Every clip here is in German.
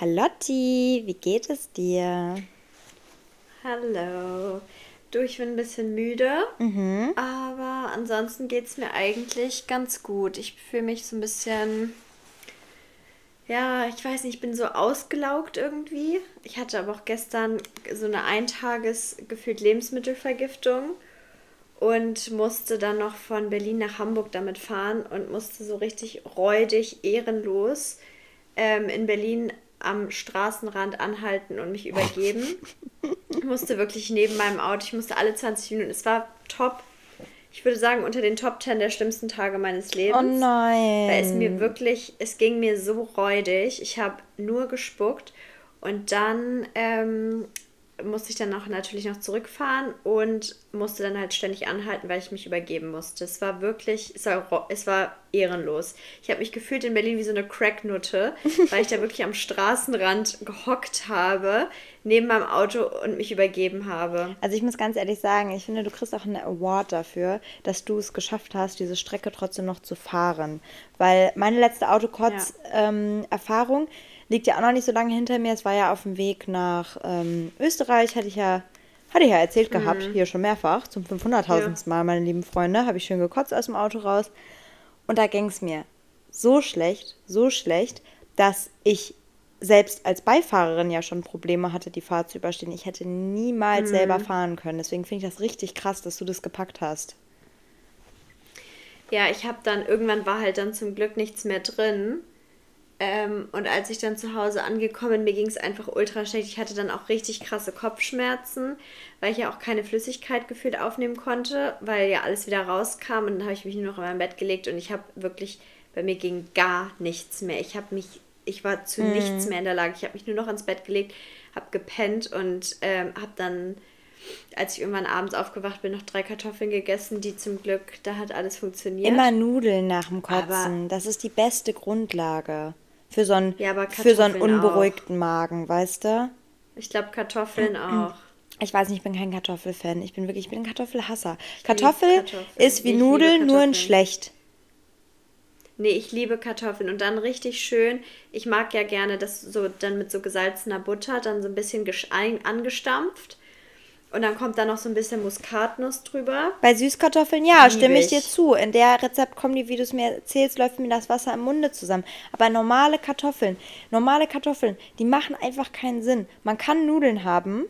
Charlotti, wie geht es dir? Hallo. Du, ich bin ein bisschen müde, Mhm. aber ansonsten geht es mir eigentlich ganz gut. Ich fühle mich so ein bisschen, ja, ich weiß nicht, ich bin so ausgelaugt irgendwie. Ich hatte aber auch gestern so eine Eintages gefühlt Lebensmittelvergiftung und musste dann noch von Berlin nach Hamburg damit fahren und musste so richtig räudig, ehrenlos ähm, in Berlin am Straßenrand anhalten und mich übergeben. Ich musste wirklich neben meinem Auto, ich musste alle 20 Minuten, es war top. Ich würde sagen, unter den Top 10 der schlimmsten Tage meines Lebens. Oh nein. Weil es mir wirklich, es ging mir so räudig. Ich habe nur gespuckt und dann ähm, musste ich dann auch natürlich noch zurückfahren und musste dann halt ständig anhalten, weil ich mich übergeben musste. Es war wirklich, es war, es war ehrenlos. Ich habe mich gefühlt in Berlin wie so eine Cracknutte, weil ich da wirklich am Straßenrand gehockt habe, neben meinem Auto und mich übergeben habe. Also ich muss ganz ehrlich sagen, ich finde, du kriegst auch einen Award dafür, dass du es geschafft hast, diese Strecke trotzdem noch zu fahren. Weil meine letzte Autokotz-Erfahrung liegt ja auch noch nicht so lange hinter mir. Es war ja auf dem Weg nach ähm, Österreich, hatte ich ja, hatte ich ja erzählt gehabt, hier schon mehrfach, zum 500.000. Mal, meine lieben Freunde, habe ich schön gekotzt aus dem Auto raus. Und da ging es mir so schlecht, so schlecht, dass ich selbst als Beifahrerin ja schon Probleme hatte, die Fahrt zu überstehen. Ich hätte niemals selber fahren können. Deswegen finde ich das richtig krass, dass du das gepackt hast. Ja, ich habe dann, irgendwann war halt dann zum Glück nichts mehr drin. Ähm, und als ich dann zu Hause angekommen bin, mir ging es einfach ultra schlecht. Ich hatte dann auch richtig krasse Kopfschmerzen, weil ich ja auch keine Flüssigkeit gefühlt aufnehmen konnte, weil ja alles wieder rauskam. Und dann habe ich mich nur noch in mein Bett gelegt und ich habe wirklich, bei mir ging gar nichts mehr. Ich habe mich, ich war zu nichts mehr in der Lage. Ich habe mich nur noch ins Bett gelegt, habe gepennt und ähm, habe dann als ich irgendwann abends aufgewacht bin, noch drei Kartoffeln gegessen, die zum Glück, da hat alles funktioniert. Immer Nudeln nach dem Kotzen. Aber- das ist die beste Grundlage für so einen, Ja, für so einen unberuhigten Magen, weißt du? Ich glaube Kartoffeln auch. Ich weiß nicht, ich bin kein Kartoffelfan. Ich bin wirklich, ich bin ein Kartoffelhasser. Kartoffel ist wie Ich Nudeln, nur in schlecht. Nee, ich liebe Kartoffeln und dann richtig schön. Ich mag ja gerne das so dann mit so gesalzener Butter, dann so ein bisschen angestampft. Und dann kommt da noch so ein bisschen Muskatnuss drüber. Bei Süßkartoffeln, ja, Lieb stimme ich ich. dir zu. In der Rezept kommen die, wie du es mir erzählst, läuft mir das Wasser im Munde zusammen. Aber normale Kartoffeln, normale Kartoffeln, die machen einfach keinen Sinn. Man kann Nudeln haben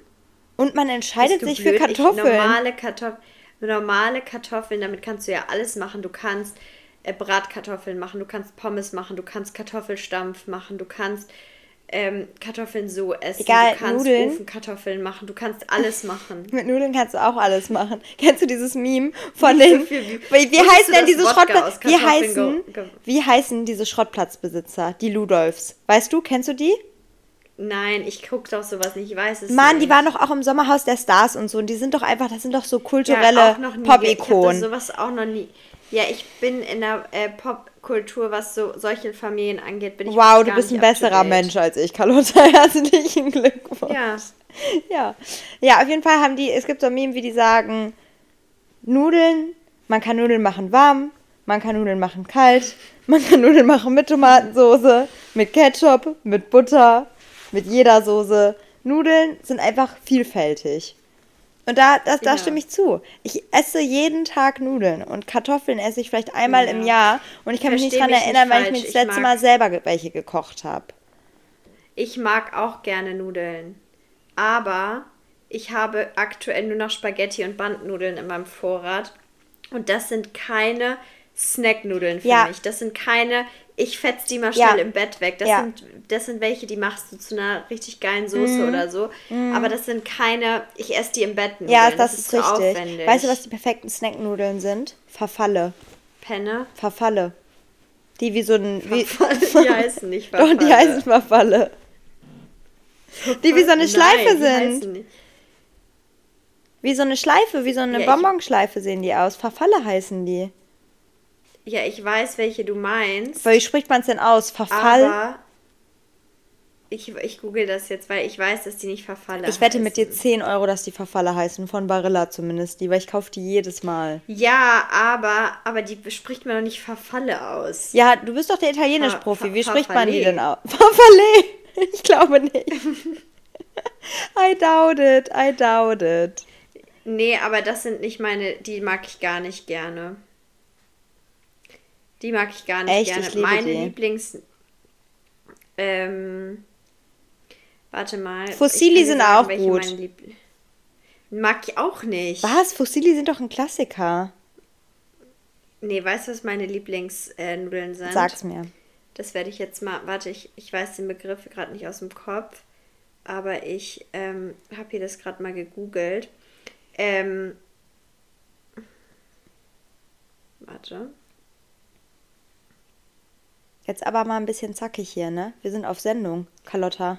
und man entscheidet sich für blöd? Ich, Kartoffeln. normale, Kartoff normale Kartoffeln, damit kannst du ja alles machen. Du kannst äh, Bratkartoffeln machen, du kannst Pommes machen, du kannst Kartoffelstampf machen, du kannst ähm, Kartoffeln so essen, Egal, du kannst Nudeln. Ofenkartoffeln machen, du kannst alles machen. Mit Nudeln kannst du auch alles machen. Kennst du dieses Meme von so den. viel wie- wie, wie heißen denn diese Schrottplatz? Wie heißen, wie heißen diese Schrottplatzbesitzer? Die Ludolfs. Weißt du, kennst du die? Nein, ich gucke doch sowas nicht, ich weiß es Mann, nicht. die waren doch auch im Sommerhaus der Stars und so. Und die sind doch einfach, das sind doch so ja, kulturelle noch nie. Ich habe Pop-Ikonen. sowas auch noch nie. Ja, ich bin in der äh, Popkultur, was so solche Familien angeht, bin ich Wow, du bist ein besserer. Mensch als ich, Carlotta. Herzlichen Glückwunsch. Ja. Ja. Ja, auf jeden Fall haben die, es gibt so ein Meme, wie die sagen, Nudeln, man kann Nudeln machen warm, man kann Nudeln machen kalt, man kann Nudeln machen mit Tomatensoße, mit Ketchup, mit Butter, mit jeder Soße. Nudeln sind einfach vielfältig. Und da, das, da Ja. stimme ich zu. Ich esse jeden Tag Nudeln und Kartoffeln esse ich vielleicht einmal im Ja. Jahr und ich kann mich nicht Versteh daran mich nicht erinnern, weil ich mir das letzte Mal selber welche gekocht habe. Ich mag auch gerne Nudeln. Aber ich habe aktuell nur noch Spaghetti und Bandnudeln in meinem Vorrat. Und das sind keine Snacknudeln für Ja. mich. Das sind keine, ich fetz die mal Ja. schnell im Bett weg. Das, Ja. sind, das sind welche, die machst du zu einer richtig geilen Soße oder so. Aber das sind keine, ich esse die im Bett Nudeln. Ja, das, ist zu richtig. aufwendig. Weißt du, was die perfekten Snacknudeln sind? Verfalle. Penne? Verfalle. Die wie so ein. Wie, Die heißen nicht Doch, die Verfalle. heißen Verfalle. Die wie so eine Nein, Schleife sind. Wie so eine Schleife, wie so eine Ja, Bonbonschleife sehen die aus. Verfalle heißen die. Ja, ich weiß, welche du meinst. Wie spricht man es denn aus? Verfall? Aber ich, ich google das jetzt, weil ich weiß, dass die nicht Verfalle ich wette mit dir heißen. 10 Euro, dass die Verfalle heißen. Von Barilla zumindest. Die, weil ich kaufe die jedes Mal. Ja, aber, aber die spricht man doch nicht Verfalle aus. Ja, du bist doch der Ver- Italienisch-Profi. Wie spricht man die denn aus? Verfalle. ich glaube nicht. I doubt it, I doubt it. Nee, aber das sind nicht meine, die mag ich gar nicht gerne. Die mag ich gar nicht Echt? gerne. Ich liebe meine die. Lieblings. Ähm, warte mal. Fossili sind sagen, auch gut. Mag ich auch nicht. Was? Fossili sind doch ein Klassiker. Nee, weißt du, was meine Lieblingsnudeln sind? Sag's mir. Das werde ich jetzt mal. Warte, ich, ich weiß den Begriff gerade nicht aus dem Kopf. Aber ich ähm, habe hier das gerade mal gegoogelt. Ähm, warte. Jetzt aber mal ein bisschen zackig hier, ne? Wir sind auf Sendung, Carlotta.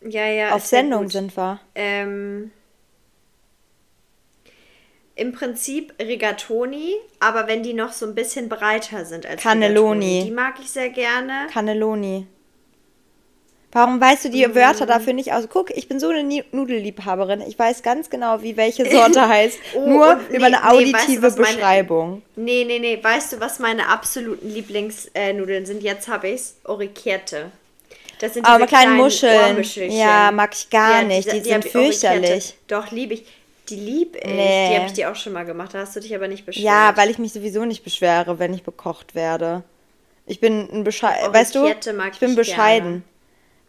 Ja, ja. Auf Sendung sind wir. Ähm, Im Prinzip Rigatoni, aber wenn die noch so ein bisschen breiter sind als Cannelloni. Rigatoni. Die mag ich sehr gerne. Cannelloni. Warum weißt du die mm. Wörter dafür nicht aus? Guck, ich bin so eine Nudelliebhaberin. Ich weiß ganz genau, wie welche Sorte heißt. oh, Nur nee, über eine auditive nee, weißt du, Beschreibung. Meine, nee, nee, nee. Weißt du, was meine absoluten Lieblingsnudeln sind? Jetzt habe ich es. Oricherte. Das sind diese Aber kleinen, kleinen Muscheln. Ja, mag ich gar ja, nicht. Die, die, die sind fürchterlich. Doch, liebe ich. Die liebe ich. Nee. Die habe ich dir auch schon mal gemacht. Da hast du dich aber nicht beschwert. Ja, weil ich mich sowieso nicht beschwere, wenn ich bekocht werde. Ich bin ein bescheiden. Weißt du, ich bin bescheiden. Gerne.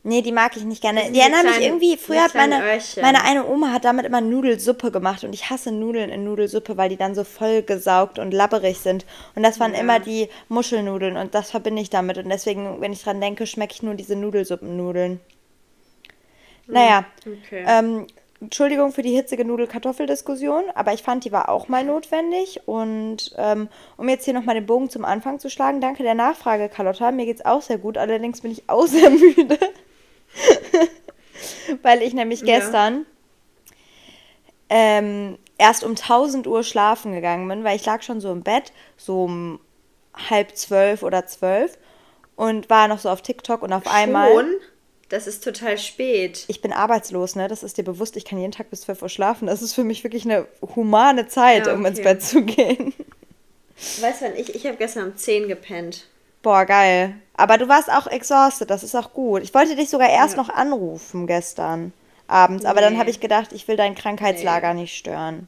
Nee, die mag ich nicht gerne. Die erinnern mich irgendwie, früher hat meine, meine eine Oma hat damit immer Nudelsuppe gemacht und ich hasse Nudeln in Nudelsuppe, weil die dann so vollgesaugt und labberig sind. Und das waren ja. immer die Muschelnudeln und das verbinde ich damit. Und deswegen, wenn ich dran denke, schmecke ich nur diese Nudelsuppennudeln. Hm, naja, okay. ähm, Entschuldigung für die hitzige Nudel-Kartoffel-Diskussion, aber ich fand, die war auch mal notwendig. Und ähm, um jetzt hier nochmal den Bogen zum Anfang zu schlagen, danke der Nachfrage, Carlotta. Mir geht's auch sehr gut, allerdings bin ich auch sehr müde. Weil ich nämlich gestern ja. ähm, erst um 1000 Uhr schlafen gegangen bin, weil ich lag schon so im Bett, so um halb zwölf oder zwölf und war noch so auf TikTok und auf schon? einmal. Das ist total spät. Ich bin arbeitslos, ne? Das ist dir bewusst. Ich kann jeden Tag bis 12 Uhr schlafen. Das ist für mich wirklich eine humane Zeit, ja, okay. um ins Bett zu gehen. Weißt du, ich, ich habe gestern um 10 gepennt. Boah, geil. Aber du warst auch exhausted, das ist auch gut. Ich wollte dich sogar erst ja. noch anrufen gestern abends, aber nee. dann habe ich gedacht, ich will dein Krankheitslager nee. nicht stören.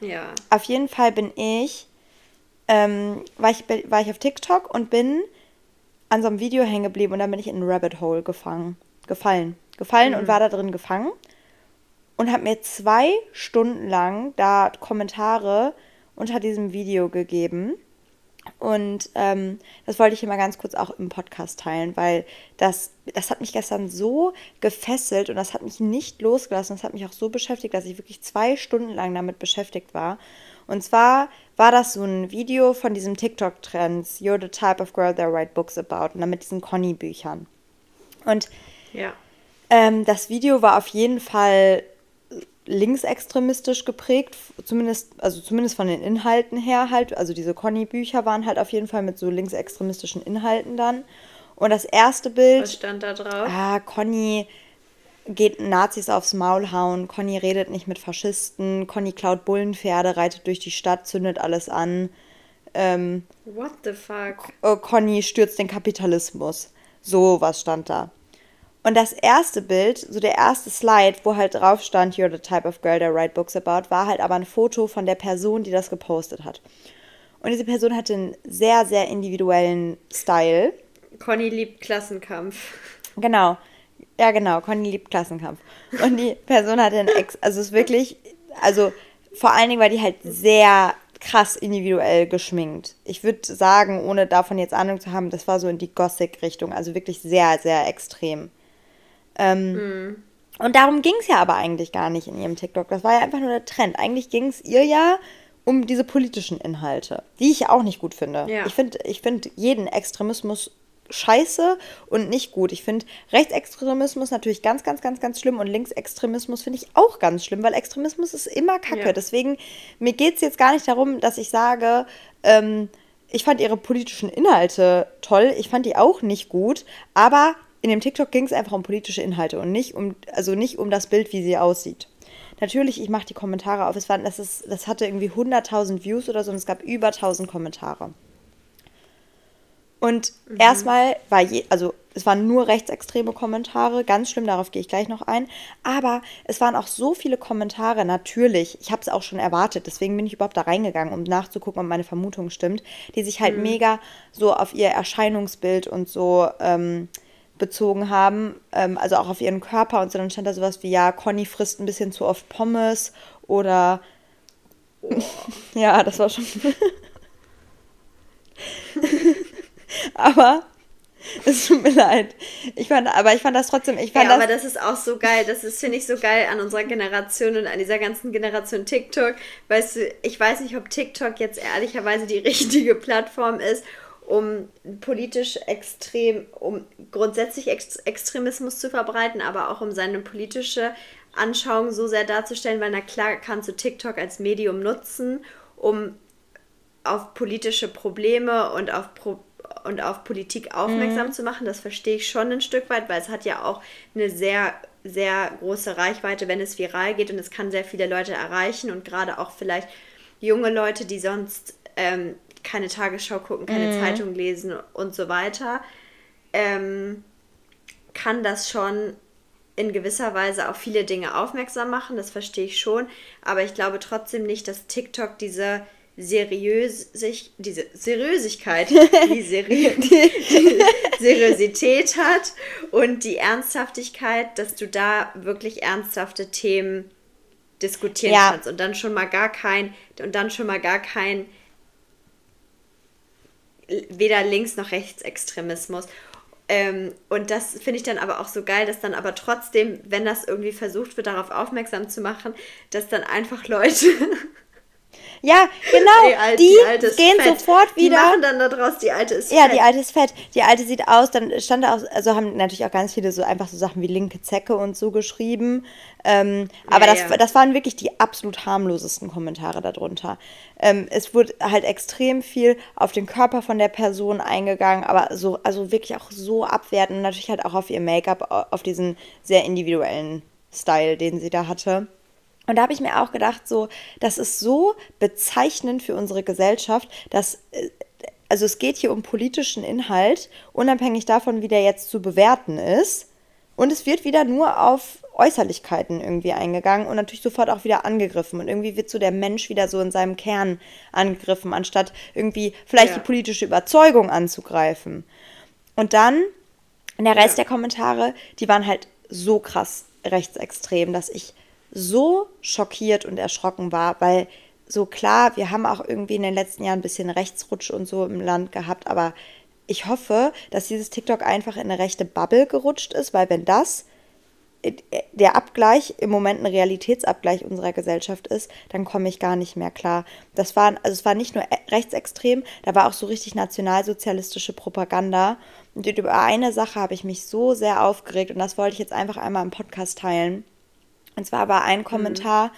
Ja. Auf jeden Fall bin ich, ähm, war ich, war ich auf TikTok und bin an so einem Video hängen geblieben und dann bin ich in ein Rabbit Hole gefangen, gefallen. Gefallen mhm. und war da drin gefangen und habe mir zwei Stunden lang da Kommentare unter diesem Video gegeben und ähm, das wollte ich immer ganz kurz auch im Podcast teilen, weil das, das hat mich gestern so gefesselt und das hat mich nicht losgelassen. Das hat mich auch so beschäftigt, dass ich wirklich zwei Stunden lang damit beschäftigt war. Und zwar war das so ein Video von diesem TikTok-Trends, You're the type of girl that write books about, und dann mit diesen Conny-Büchern. Und ja. ähm, das Video war auf jeden Fall linksextremistisch geprägt, zumindest, also zumindest von den Inhalten her halt. Also diese Conny-Bücher waren halt auf jeden Fall mit so linksextremistischen Inhalten dann. Und das erste Bild. Was stand da drauf? Ah, Conny geht Nazis aufs Maul hauen, Conny redet nicht mit Faschisten, Conny klaut Bullenpferde, reitet durch die Stadt, zündet alles an. Ähm, What the fuck? Conny stürzt den Kapitalismus. So was stand da. Und das erste Bild, so der erste Slide, wo halt drauf stand, You're the type of girl that write books about, war halt aber ein Foto von der Person, die das gepostet hat. Und diese Person hatte einen sehr, sehr individuellen Style. Conny liebt Klassenkampf. Genau. Ja, genau. Conny liebt Klassenkampf. Und die Person hatte einen Ex, also es ist wirklich, also vor allen Dingen war die halt sehr krass individuell geschminkt. Ich würde sagen, ohne davon jetzt Ahnung zu haben, das war so in die Gothic-Richtung, also wirklich sehr, sehr extrem. Ähm, mhm. Und darum ging es ja aber eigentlich gar nicht in ihrem TikTok. Das war ja einfach nur der Trend. Eigentlich ging es ihr ja um diese politischen Inhalte, die ich auch nicht gut finde. Ja. Ich finde ich find jeden Extremismus scheiße und nicht gut. Ich finde Rechtsextremismus natürlich ganz, ganz, ganz, ganz schlimm und Linksextremismus finde ich auch ganz schlimm, weil Extremismus ist immer Kacke. Ja. Deswegen, mir geht es jetzt gar nicht darum, dass ich sage, ähm, ich fand ihre politischen Inhalte toll, ich fand die auch nicht gut, aber in dem TikTok ging es einfach um politische Inhalte und nicht um, also nicht um das Bild, wie sie aussieht. Natürlich, ich mache die Kommentare auf. Es waren, das, ist, das hatte irgendwie 100.000 Views oder so und es gab über 1000 Kommentare. Und mhm. erstmal war je, also es waren nur rechtsextreme Kommentare, ganz schlimm, darauf gehe ich gleich noch ein. Aber es waren auch so viele Kommentare, natürlich, ich habe es auch schon erwartet, deswegen bin ich überhaupt da reingegangen, um nachzugucken, ob meine Vermutung stimmt, die sich halt mhm. mega so auf ihr Erscheinungsbild und so ähm, bezogen haben, ähm, also auch auf ihren Körper und so, dann stand da sowas wie, ja, Conny frisst ein bisschen zu oft Pommes oder oh. ja, das war schon. aber es tut mir leid. Ich fand, aber ich fand das trotzdem. Ich fand ja, das aber das ist auch so geil. Das ist, finde ich, so geil an unserer Generation und an dieser ganzen Generation TikTok. Weißt du, ich weiß nicht, ob TikTok jetzt ehrlicherweise die richtige Plattform ist, um politisch extrem, um grundsätzlich Ex Extremismus zu verbreiten, aber auch um seine politische Anschauung so sehr darzustellen, weil na klar kannst du TikTok als Medium nutzen, um auf politische Probleme und auf Pro und auf Politik aufmerksam mhm. zu machen. Das verstehe ich schon ein Stück weit, weil es hat ja auch eine sehr, sehr große Reichweite, wenn es viral geht und es kann sehr viele Leute erreichen und gerade auch vielleicht junge Leute, die sonst ähm, keine Tagesschau gucken, keine mhm. Zeitung lesen und so weiter, ähm, kann das schon in gewisser Weise auf viele Dinge aufmerksam machen, das verstehe ich schon, aber ich glaube trotzdem nicht, dass TikTok diese seriös sich diese Seriösigkeit, die, Seri die Seriosität hat und die Ernsthaftigkeit, dass du da wirklich ernsthafte Themen diskutieren ja. kannst und dann schon mal gar kein und dann schon mal gar kein weder links noch rechtsextremismus. Ähm, und das finde ich dann aber auch so geil, dass dann aber trotzdem, wenn das irgendwie versucht wird, darauf aufmerksam zu machen, dass dann einfach Leute ja, genau. Ey, alt, die, die gehen fett. sofort wieder. Die machen dann daraus, die alte ist fett. Ja, die alte ist fett. Die alte sieht aus, dann stand da auch, also haben natürlich auch ganz viele so einfach so Sachen wie linke Zecke und so geschrieben. Ähm, aber ja, das, ja. das waren wirklich die absolut harmlosesten Kommentare darunter. Ähm, es wurde halt extrem viel auf den Körper von der Person eingegangen, aber so, also wirklich auch so abwertend und natürlich halt auch auf ihr Make-up, auf diesen sehr individuellen Style, den sie da hatte. Und da habe ich mir auch gedacht, so, das ist so bezeichnend für unsere Gesellschaft, dass, äh, also es geht hier um politischen Inhalt, unabhängig davon, wie der jetzt zu bewerten ist. Und es wird wieder nur auf Äußerlichkeiten irgendwie eingegangen und natürlich sofort auch wieder angegriffen. Und irgendwie wird so der Mensch wieder so in seinem Kern angegriffen, anstatt irgendwie vielleicht ja. die politische Überzeugung anzugreifen. Und dann, der Rest ja. der Kommentare, die waren halt so krass rechtsextrem, dass ich so schockiert und erschrocken war, weil so klar, wir haben auch irgendwie in den letzten Jahren ein bisschen Rechtsrutsch und so im Land gehabt, aber ich hoffe, dass dieses TikTok einfach in eine rechte Bubble gerutscht ist, weil wenn das der Abgleich im Moment ein Realitätsabgleich unserer Gesellschaft ist, dann komme ich gar nicht mehr klar. Das war, also es war nicht nur rechtsextrem, da war auch so richtig nationalsozialistische Propaganda. Und über eine Sache habe ich mich so sehr aufgeregt und das wollte ich jetzt einfach einmal im Podcast teilen. Und zwar war ein Kommentar mhm.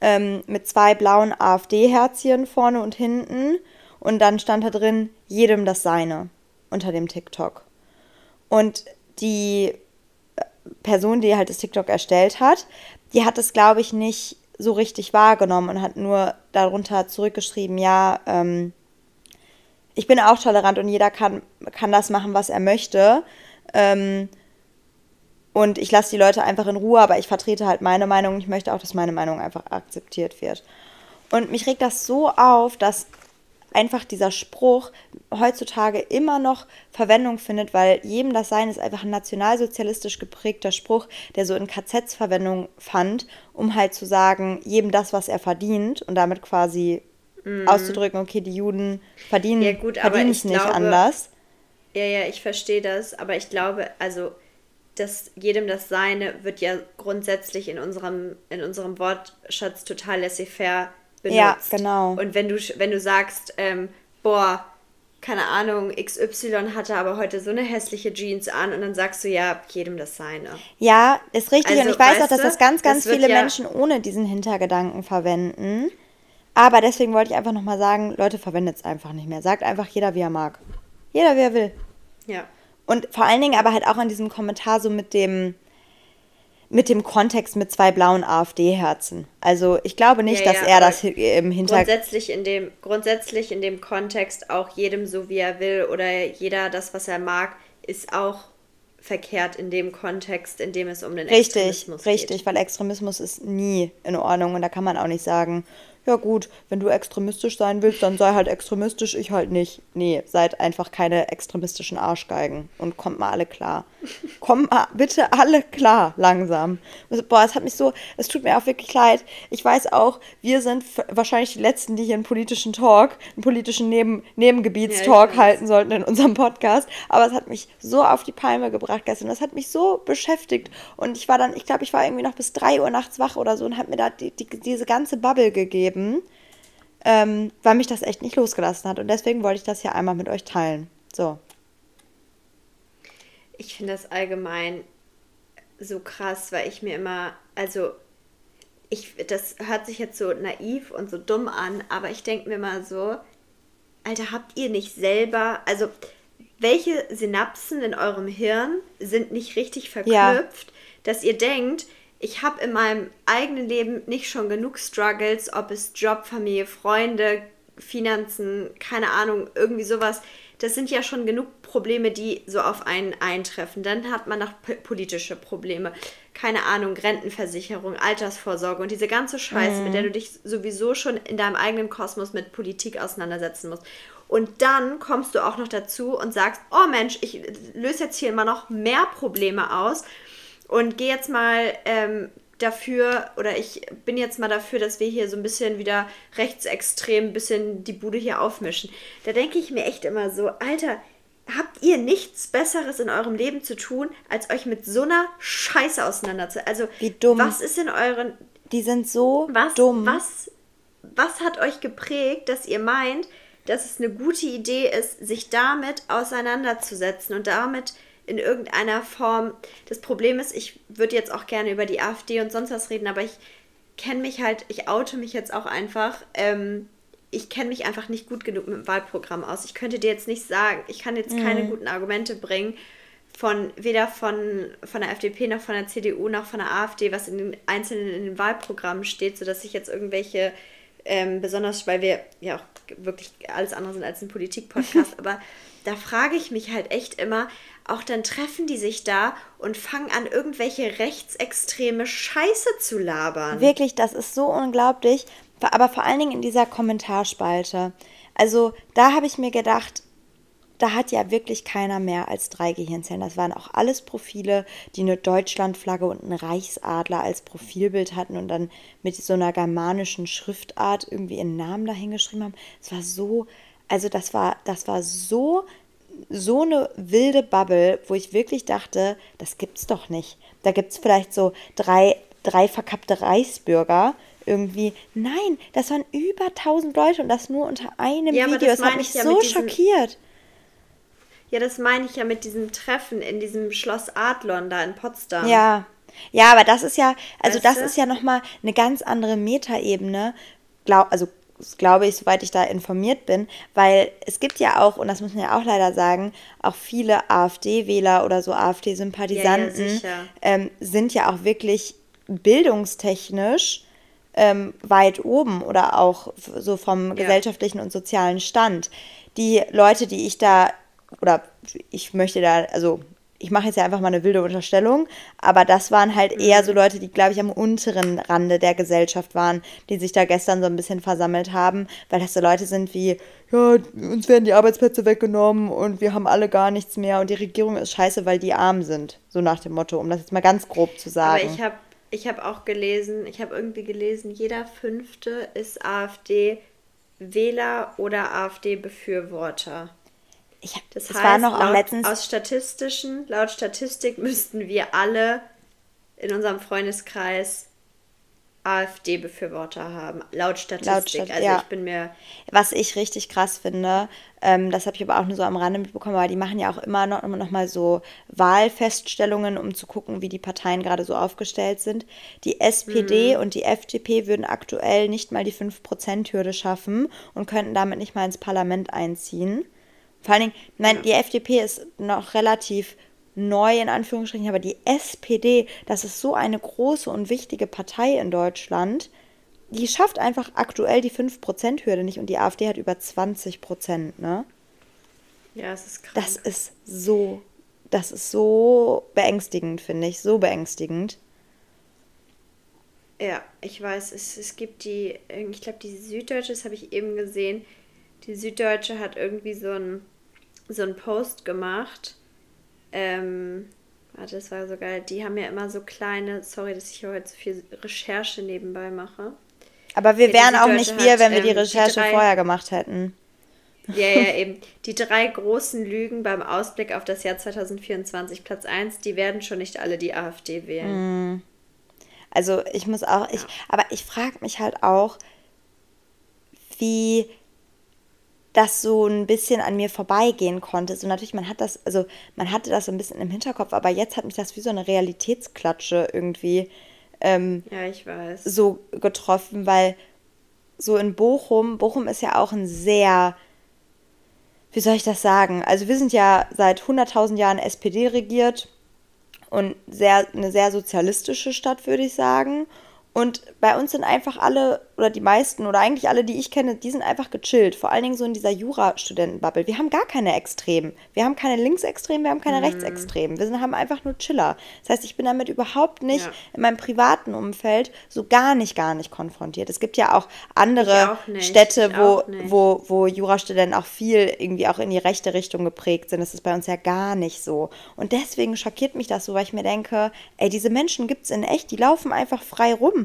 ähm, mit zwei blauen AfD-Herzchen vorne und hinten. Und dann stand da drin, jedem das Seine unter dem TikTok. Und die äh, Person, die halt das TikTok erstellt hat, die hat es, glaube ich, nicht so richtig wahrgenommen und hat nur darunter zurückgeschrieben, ja, ähm, ich bin auch tolerant und jeder kann, kann das machen, was er möchte. Ähm, und ich lasse die Leute einfach in Ruhe, aber ich vertrete halt meine Meinung und ich möchte auch, dass meine Meinung einfach akzeptiert wird. Und mich regt das so auf, dass einfach dieser Spruch heutzutage immer noch Verwendung findet, weil jedem das Sein ist einfach ein nationalsozialistisch geprägter Spruch, der so in KZs Verwendung fand, um halt zu sagen, jedem das, was er verdient und damit quasi mm. auszudrücken, okay, die Juden verdienen ja, gut, es nicht glaube, anders. Ja, ja, ich verstehe das, aber ich glaube, also das jedem das Seine wird ja grundsätzlich in unserem, in unserem Wortschatz total laissez-faire benutzt. Ja, genau. Und wenn du, wenn du sagst, ähm, boah, keine Ahnung, XY hatte aber heute so eine hässliche Jeans an und dann sagst du ja, jedem das Seine. Ja, ist richtig. Also, und ich weiß auch, dass das ganz, ganz das viele ja Menschen ohne diesen Hintergedanken verwenden. Aber deswegen wollte ich einfach nochmal sagen, Leute, verwendet es einfach nicht mehr. Sagt einfach jeder, wie er mag. Jeder, wie er will. Ja. Und vor allen Dingen aber halt auch an diesem Kommentar so mit dem, mit dem Kontext mit zwei blauen AfD-Herzen. Also ich glaube nicht, ja, dass ja, er das im Hintergrund. Grundsätzlich in, dem, grundsätzlich in dem Kontext auch jedem so wie er will oder jeder das, was er mag, ist auch verkehrt in dem Kontext, in dem es um den richtig, Extremismus geht. Richtig, weil Extremismus ist nie in Ordnung und da kann man auch nicht sagen, ja gut, wenn du extremistisch sein willst, dann sei halt extremistisch, ich halt nicht. Nee, seid einfach keine extremistischen Arschgeigen und kommt mal alle klar. kommt mal bitte alle klar, langsam. Boah, es hat mich so, es tut mir auch wirklich leid. Ich weiß auch, wir sind wahrscheinlich die Letzten, die hier einen politischen Talk, einen politischen Neben Nebengebietstalk ja, halten sollten in unserem Podcast. Aber es hat mich so auf die Palme gebracht gestern. Das hat mich so beschäftigt. Und ich war dann, ich glaube, ich war irgendwie noch bis drei Uhr nachts wach oder so und habe mir da die, die, diese ganze Bubble gegeben geben, ähm, weil mich das echt nicht losgelassen hat. Und deswegen wollte ich das hier einmal mit euch teilen. So. Ich finde das allgemein so krass, weil ich mir immer, also ich, das hört sich jetzt so naiv und so dumm an, aber ich denke mir mal so, Alter, habt ihr nicht selber, also welche Synapsen in eurem Hirn sind nicht richtig verknüpft, ja. dass ihr denkt, ich habe in meinem eigenen Leben nicht schon genug Struggles, ob es Job, Familie, Freunde, Finanzen, keine Ahnung, irgendwie sowas. Das sind ja schon genug Probleme, die so auf einen eintreffen. Dann hat man noch politische Probleme. Keine Ahnung, Rentenversicherung, Altersvorsorge und diese ganze Scheiße, mhm. mit der du dich sowieso schon in deinem eigenen Kosmos mit Politik auseinandersetzen musst. Und dann kommst du auch noch dazu und sagst, oh Mensch, ich löse jetzt hier immer noch mehr Probleme aus und gehe jetzt mal ähm, dafür, oder ich bin jetzt mal dafür, dass wir hier so ein bisschen wieder rechtsextrem ein bisschen die Bude hier aufmischen. Da denke ich mir echt immer so, Alter, habt ihr nichts Besseres in eurem Leben zu tun, als euch mit so einer Scheiße auseinanderzusetzen? Also, Wie dumm. was ist in euren. Die sind so was, dumm. Was, was hat euch geprägt, dass ihr meint, dass es eine gute Idee ist, sich damit auseinanderzusetzen und damit in irgendeiner Form. Das Problem ist, ich würde jetzt auch gerne über die AfD und sonst was reden, aber ich kenne mich halt, ich oute mich jetzt auch einfach. Ähm, ich kenne mich einfach nicht gut genug mit dem Wahlprogramm aus. Ich könnte dir jetzt nicht sagen, ich kann jetzt mhm. keine guten Argumente bringen, von weder von, von der FDP noch von der CDU noch von der AfD, was in den einzelnen in den Wahlprogrammen steht, sodass ich jetzt irgendwelche, ähm, besonders weil wir ja auch wirklich alles andere sind als ein Politik-Podcast, aber da frage ich mich halt echt immer, auch dann treffen die sich da und fangen an, irgendwelche rechtsextreme Scheiße zu labern. Wirklich, das ist so unglaublich. Aber vor allen Dingen in dieser Kommentarspalte. Also da habe ich mir gedacht, da hat ja wirklich keiner mehr als drei Gehirnzellen. Das waren auch alles Profile, die eine Deutschlandflagge und einen Reichsadler als Profilbild hatten und dann mit so einer germanischen Schriftart irgendwie ihren Namen dahingeschrieben haben. Es war so, also das war, das war so so eine wilde Bubble, wo ich wirklich dachte, das gibt's doch nicht. Da gibt es vielleicht so drei, drei verkappte Reichsbürger irgendwie. Nein, das waren über 1000 Leute und das nur unter einem ja, Video. Das, das hat mich ja so schockiert. Ja, das meine ich ja mit diesem Treffen in diesem Schloss Adlon da in Potsdam. Ja. Ja, aber das ist ja, also weißt das du? ist ja nochmal eine ganz andere Metaebene. Glaub, also glaube ich, soweit ich da informiert bin, weil es gibt ja auch, und das muss man ja auch leider sagen, auch viele AfD-Wähler oder so AfD-Sympathisanten ja, ja, ähm, sind ja auch wirklich bildungstechnisch ähm, weit oben oder auch so vom ja. gesellschaftlichen und sozialen Stand. Die Leute, die ich da, oder ich möchte da, also ich mache jetzt ja einfach mal eine wilde Unterstellung, aber das waren halt eher so Leute, die, glaube ich, am unteren Rande der Gesellschaft waren, die sich da gestern so ein bisschen versammelt haben, weil das so Leute sind wie, ja, uns werden die Arbeitsplätze weggenommen und wir haben alle gar nichts mehr und die Regierung ist scheiße, weil die arm sind. So nach dem Motto, um das jetzt mal ganz grob zu sagen. Aber ich habe ich hab auch gelesen, ich habe irgendwie gelesen, jeder Fünfte ist AfD-Wähler oder AfD-Befürworter. Ich hab, das, das heißt, war noch laut, letztens aus statistischen, laut Statistik müssten wir alle in unserem Freundeskreis AfD-Befürworter haben, laut Statistik. Laut Stat also ja. ich bin mir. Was ich richtig krass finde, ähm, das habe ich aber auch nur so am Rande mitbekommen, aber die machen ja auch immer noch, noch mal so Wahlfeststellungen, um zu gucken, wie die Parteien gerade so aufgestellt sind. Die SPD mhm. und die FDP würden aktuell nicht mal die 5%-Hürde schaffen und könnten damit nicht mal ins Parlament einziehen. Vor allen Dingen, nein, ja. die FDP ist noch relativ neu in Anführungsstrichen, aber die SPD, das ist so eine große und wichtige Partei in Deutschland, die schafft einfach aktuell die 5%-Hürde nicht und die AfD hat über 20%, ne? Ja, es ist krass. Das ist so das ist so beängstigend, finde ich, so beängstigend. Ja, ich weiß, es, es gibt die, ich glaube, die Süddeutsche, das habe ich eben gesehen, die Süddeutsche hat irgendwie so ein so einen Post gemacht. Ähm, warte, das war so geil. Die haben ja immer so kleine, sorry, dass ich hier heute so viel Recherche nebenbei mache. Aber wir wären auch nicht wir, wenn wir ähm, die Recherche die drei, vorher gemacht hätten. Ja, ja, eben. Die drei großen Lügen beim Ausblick auf das Jahr 2024, Platz 1, die werden schon nicht alle die AfD wählen. Mm. Also ich muss auch, ich, aber ich frage mich halt auch, wie das so ein bisschen an mir vorbeigehen konnte. So natürlich, man hat das, also man hatte das so ein bisschen im Hinterkopf, aber jetzt hat mich das wie so eine Realitätsklatsche irgendwie ähm, ja, ich weiß. so getroffen, weil so in Bochum, Bochum ist ja auch ein sehr, wie soll ich das sagen? Also wir sind ja seit 100.000 Jahren SPD regiert und sehr, eine sehr sozialistische Stadt, würde ich sagen. Und bei uns sind einfach alle, oder die meisten, oder eigentlich alle, die ich kenne, die sind einfach gechillt. Vor allen Dingen so in dieser Jura-Studentenbubble. Wir haben gar keine Extremen. Wir haben keine Linksextremen, wir haben keine mhm. Rechtsextremen. Wir sind, haben einfach nur Chiller. Das heißt, ich bin damit überhaupt nicht ja. in meinem privaten Umfeld so gar nicht, gar nicht konfrontiert. Es gibt ja auch andere auch Städte, wo, wo, wo Jurastudenten auch viel irgendwie auch in die rechte Richtung geprägt sind. Das ist bei uns ja gar nicht so. Und deswegen schockiert mich das so, weil ich mir denke, ey, diese Menschen gibt es in echt, die laufen einfach frei rum.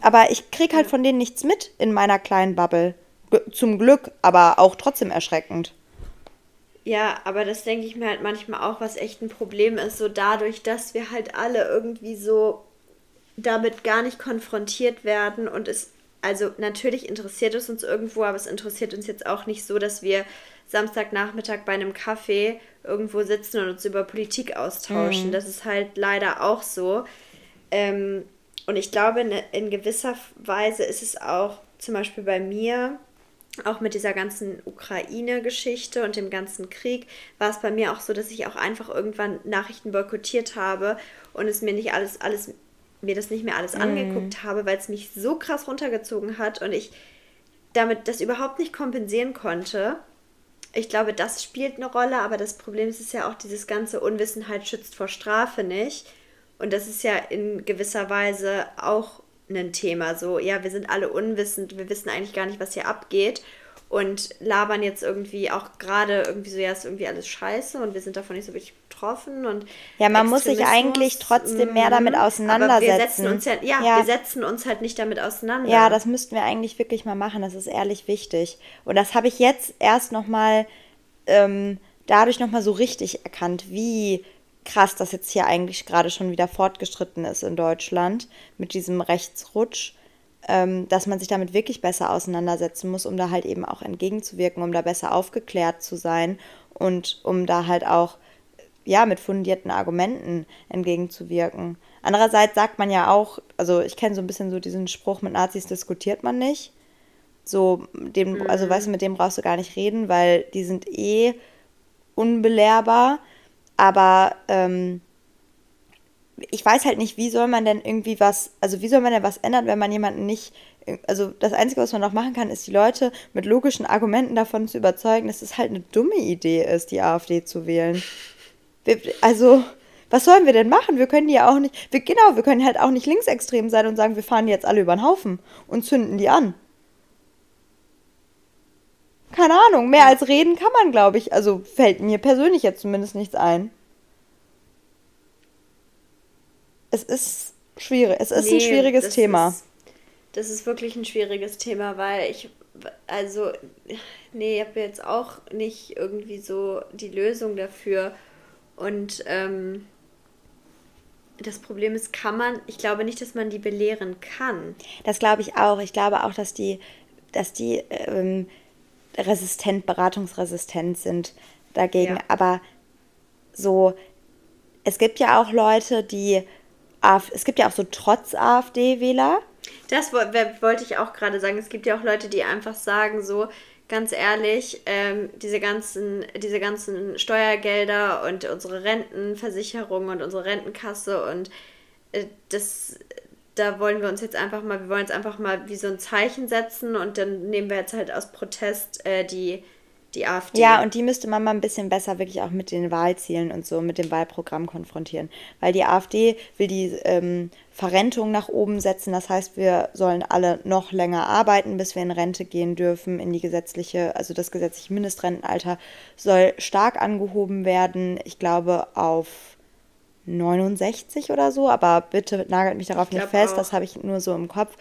Aber ich krieg halt von denen nichts mit in meiner kleinen Bubble. Zum Glück, aber auch trotzdem erschreckend. Ja, aber das denke ich mir halt manchmal auch, was echt ein Problem ist, so dadurch, dass wir halt alle irgendwie so damit gar nicht konfrontiert werden und es, also natürlich interessiert es uns irgendwo, aber es interessiert uns jetzt auch nicht so, dass wir Samstagnachmittag bei einem Kaffee irgendwo sitzen und uns über Politik austauschen. Mhm. Das ist halt leider auch so. Ähm, und ich glaube, in, in gewisser Weise ist es auch zum Beispiel bei mir, auch mit dieser ganzen Ukraine-Geschichte und dem ganzen Krieg, war es bei mir auch so, dass ich auch einfach irgendwann Nachrichten boykottiert habe und es mir nicht alles, alles, mir das nicht mehr alles mm. angeguckt habe, weil es mich so krass runtergezogen hat und ich damit das überhaupt nicht kompensieren konnte. Ich glaube, das spielt eine Rolle, aber das Problem ist ja auch, dieses ganze Unwissenheit schützt vor Strafe nicht. Und das ist ja in gewisser Weise auch ein Thema. So, ja, wir sind alle unwissend, wir wissen eigentlich gar nicht, was hier abgeht und labern jetzt irgendwie auch gerade irgendwie so, ja, ist irgendwie alles scheiße und wir sind davon nicht so wirklich betroffen und ja, man muss sich eigentlich trotzdem mehr damit auseinandersetzen. Aber wir setzen uns ja, ja, ja, wir setzen uns halt nicht damit auseinander. Ja, das müssten wir eigentlich wirklich mal machen. Das ist ehrlich wichtig. Und das habe ich jetzt erst noch mal ähm, dadurch noch mal so richtig erkannt, wie krass, dass jetzt hier eigentlich gerade schon wieder fortgeschritten ist in Deutschland mit diesem Rechtsrutsch, ähm, dass man sich damit wirklich besser auseinandersetzen muss, um da halt eben auch entgegenzuwirken, um da besser aufgeklärt zu sein und um da halt auch ja mit fundierten Argumenten entgegenzuwirken. Andererseits sagt man ja auch, also ich kenne so ein bisschen so diesen Spruch, mit Nazis diskutiert man nicht. So, dem, also mhm. weißt du, mit dem brauchst du gar nicht reden, weil die sind eh unbelehrbar. Aber ähm, ich weiß halt nicht, wie soll man denn irgendwie was, also wie soll man denn was ändern, wenn man jemanden nicht, also das Einzige, was man noch machen kann, ist die Leute mit logischen Argumenten davon zu überzeugen, dass es halt eine dumme Idee ist, die AfD zu wählen. Wir, also, was sollen wir denn machen? Wir können ja auch nicht, wir, genau, wir können halt auch nicht linksextrem sein und sagen, wir fahren jetzt alle über den Haufen und zünden die an keine Ahnung, mehr als reden kann man, glaube ich. Also fällt mir persönlich jetzt zumindest nichts ein. Es ist schwierig. Es ist nee, ein schwieriges Thema. Ist, das ist wirklich ein schwieriges Thema, weil ich, also, nee, ich habe jetzt auch nicht irgendwie so die Lösung dafür. Und ähm, das Problem ist, kann man, ich glaube nicht, dass man die belehren kann. Das glaube ich auch. Ich glaube auch, dass die, dass die ähm, resistent, beratungsresistent sind dagegen. Ja. Aber so, es gibt ja auch Leute, die, es gibt ja auch so Trotz-AfD-Wähler. Das wollte ich auch gerade sagen. Es gibt ja auch Leute, die einfach sagen, so, ganz ehrlich, ähm, diese, ganzen, diese ganzen Steuergelder und unsere Rentenversicherung und unsere Rentenkasse und äh, das da wollen wir uns jetzt einfach mal, wir wollen jetzt einfach mal wie so ein Zeichen setzen und dann nehmen wir jetzt halt aus Protest äh, die, die AfD. Ja, und die müsste man mal ein bisschen besser wirklich auch mit den Wahlzielen und so, mit dem Wahlprogramm konfrontieren. Weil die AfD will die ähm, Verrentung nach oben setzen. Das heißt, wir sollen alle noch länger arbeiten, bis wir in Rente gehen dürfen. In die gesetzliche, also das gesetzliche Mindestrentenalter soll stark angehoben werden. Ich glaube auf 69 oder so, aber bitte nagelt mich darauf nicht fest, auch. das habe ich nur so im Kopf.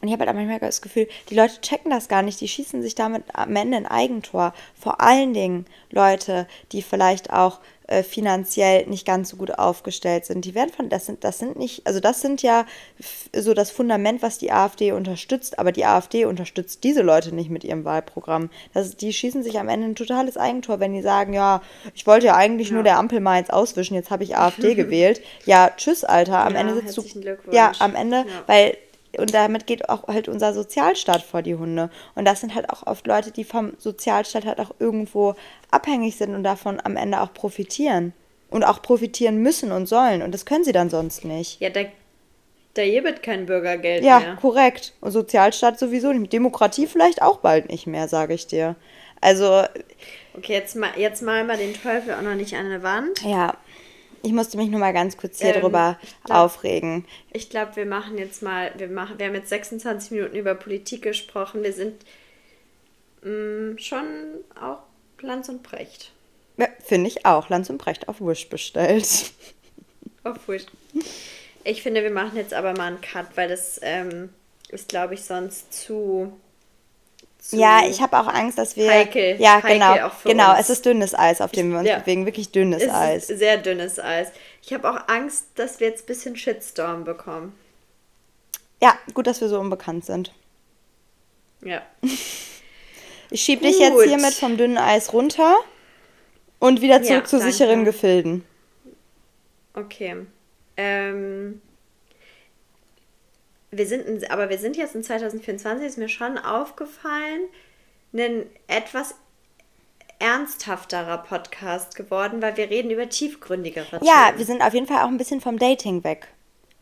Und ich habe halt manchmal das Gefühl, die Leute checken das gar nicht, die schießen sich damit am Ende ein Eigentor. Vor allen Dingen Leute, die vielleicht auch äh, finanziell nicht ganz so gut aufgestellt sind. Die werden von, das sind, das sind nicht, also das sind ja so das Fundament, was die AfD unterstützt, aber die AfD unterstützt diese Leute nicht mit ihrem Wahlprogramm. Das, die schießen sich am Ende ein totales Eigentor, wenn die sagen, ja, ich wollte ja eigentlich ja. nur der Ampel mal jetzt auswischen, jetzt habe ich AfD gewählt. Ja, tschüss, Alter. Am ja, Ende sitzt du. Ja, am Ende, ja. weil und damit geht auch halt unser Sozialstaat vor die Hunde. Und das sind halt auch oft Leute, die vom Sozialstaat halt auch irgendwo abhängig sind und davon am Ende auch profitieren. Und auch profitieren müssen und sollen. Und das können sie dann sonst nicht. Ja, da, da gibt kein Bürgergeld ja, mehr. Ja, korrekt. Und Sozialstaat sowieso nicht. Demokratie vielleicht auch bald nicht mehr, sage ich dir. Also. Okay, jetzt, mal, jetzt malen wir den Teufel auch noch nicht an der Wand. Ja. Ich musste mich nur mal ganz kurz hier ähm, drüber glaub, aufregen. Ich glaube, wir machen jetzt mal, wir machen, wir haben jetzt 26 Minuten über Politik gesprochen. Wir sind mh, mm, schon auch Lanz und Brecht. Ja, Finde ich auch. Lanz und Brecht auf Wish bestellt. Auf Wish. Ich finde, wir machen jetzt aber mal einen Cut, weil das ähm, ist, glaube ich, sonst zu ja, ich habe auch Angst, dass wir. Heikel. Ja, heikel genau. genau, uns. es ist dünnes Eis, auf dem wir uns ja. bewegen. Wirklich dünnes es Eis. Sehr dünnes Eis. Ich habe auch Angst, dass wir jetzt ein bisschen Shitstorm bekommen. Ja, gut, dass wir so unbekannt sind. Ja. Ich schieb dich jetzt hiermit vom dünnen Eis runter und wieder zurück ja, zu danke. sicheren Gefilden. Okay. Ähm wir sind, aber wir sind jetzt in 2024, ist mir schon aufgefallen, ein etwas ernsthafterer Podcast geworden, weil wir reden über tiefgründigere Themen. Ja, wir sind auf jeden Fall auch ein bisschen vom Dating weg.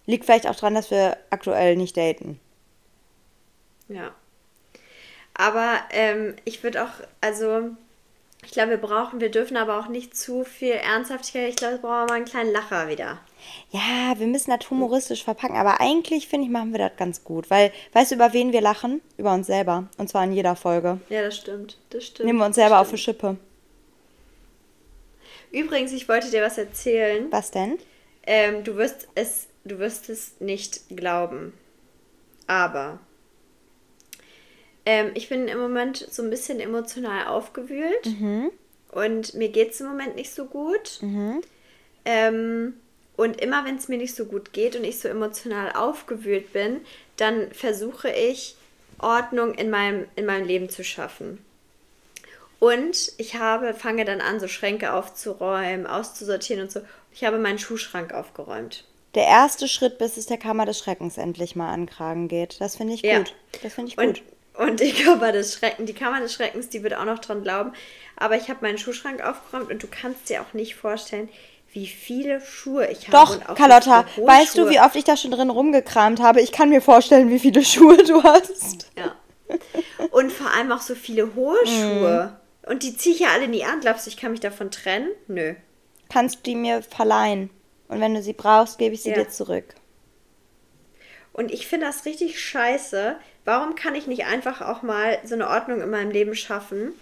Liegt vielleicht auch daran, dass wir aktuell nicht daten. Ja. Aber ähm, ich würde auch, also ich glaube, wir brauchen, wir dürfen aber auch nicht zu viel Ernsthaftigkeit. Ich glaube, wir brauchen mal einen kleinen Lacher wieder. Ja, wir müssen das humoristisch verpacken. Aber eigentlich, finde ich, machen wir das ganz gut. Weil, weißt du, über wen wir lachen? Über uns selber. Und zwar in jeder Folge. Ja, das stimmt. Das stimmt. Nehmen wir uns selber auf die Schippe. Übrigens, ich wollte dir was erzählen. Was denn? Ähm, du wirst es, du wirst es nicht glauben. Aber ähm, ich bin im Moment so ein bisschen emotional aufgewühlt mhm. und mir geht es im Moment nicht so gut. Mhm. Ähm, und immer wenn es mir nicht so gut geht und ich so emotional aufgewühlt bin, dann versuche ich Ordnung in meinem, in meinem Leben zu schaffen. Und ich habe, fange dann an, so Schränke aufzuräumen, auszusortieren und so. Ich habe meinen Schuhschrank aufgeräumt. Der erste Schritt, bis es der Kammer des Schreckens endlich mal an Kragen geht. Das finde ich gut. Ja. Das finde ich gut. Und und die Kammer des Schreckens, die Kammer des Schreckens, die wird auch noch dran glauben. Aber ich habe meinen Schuhschrank aufgeräumt und du kannst dir auch nicht vorstellen, wie viele Schuhe ich habe. Doch, Carlotta, weißt du, wie oft ich da schon drin rumgekramt habe? Ich kann mir vorstellen, wie viele Schuhe du hast. Ja. Und vor allem auch so viele hohe mhm. Schuhe. Mm. Und die ziehe ich ja alle nie an. Glaubst du, ich kann mich davon trennen? Nö. Kannst du die mir verleihen? Und wenn du sie brauchst, gebe ich sie ja. dir zurück. Und ich finde das richtig scheiße, Warum kann ich nicht einfach auch mal so eine Ordnung in meinem Leben schaffen,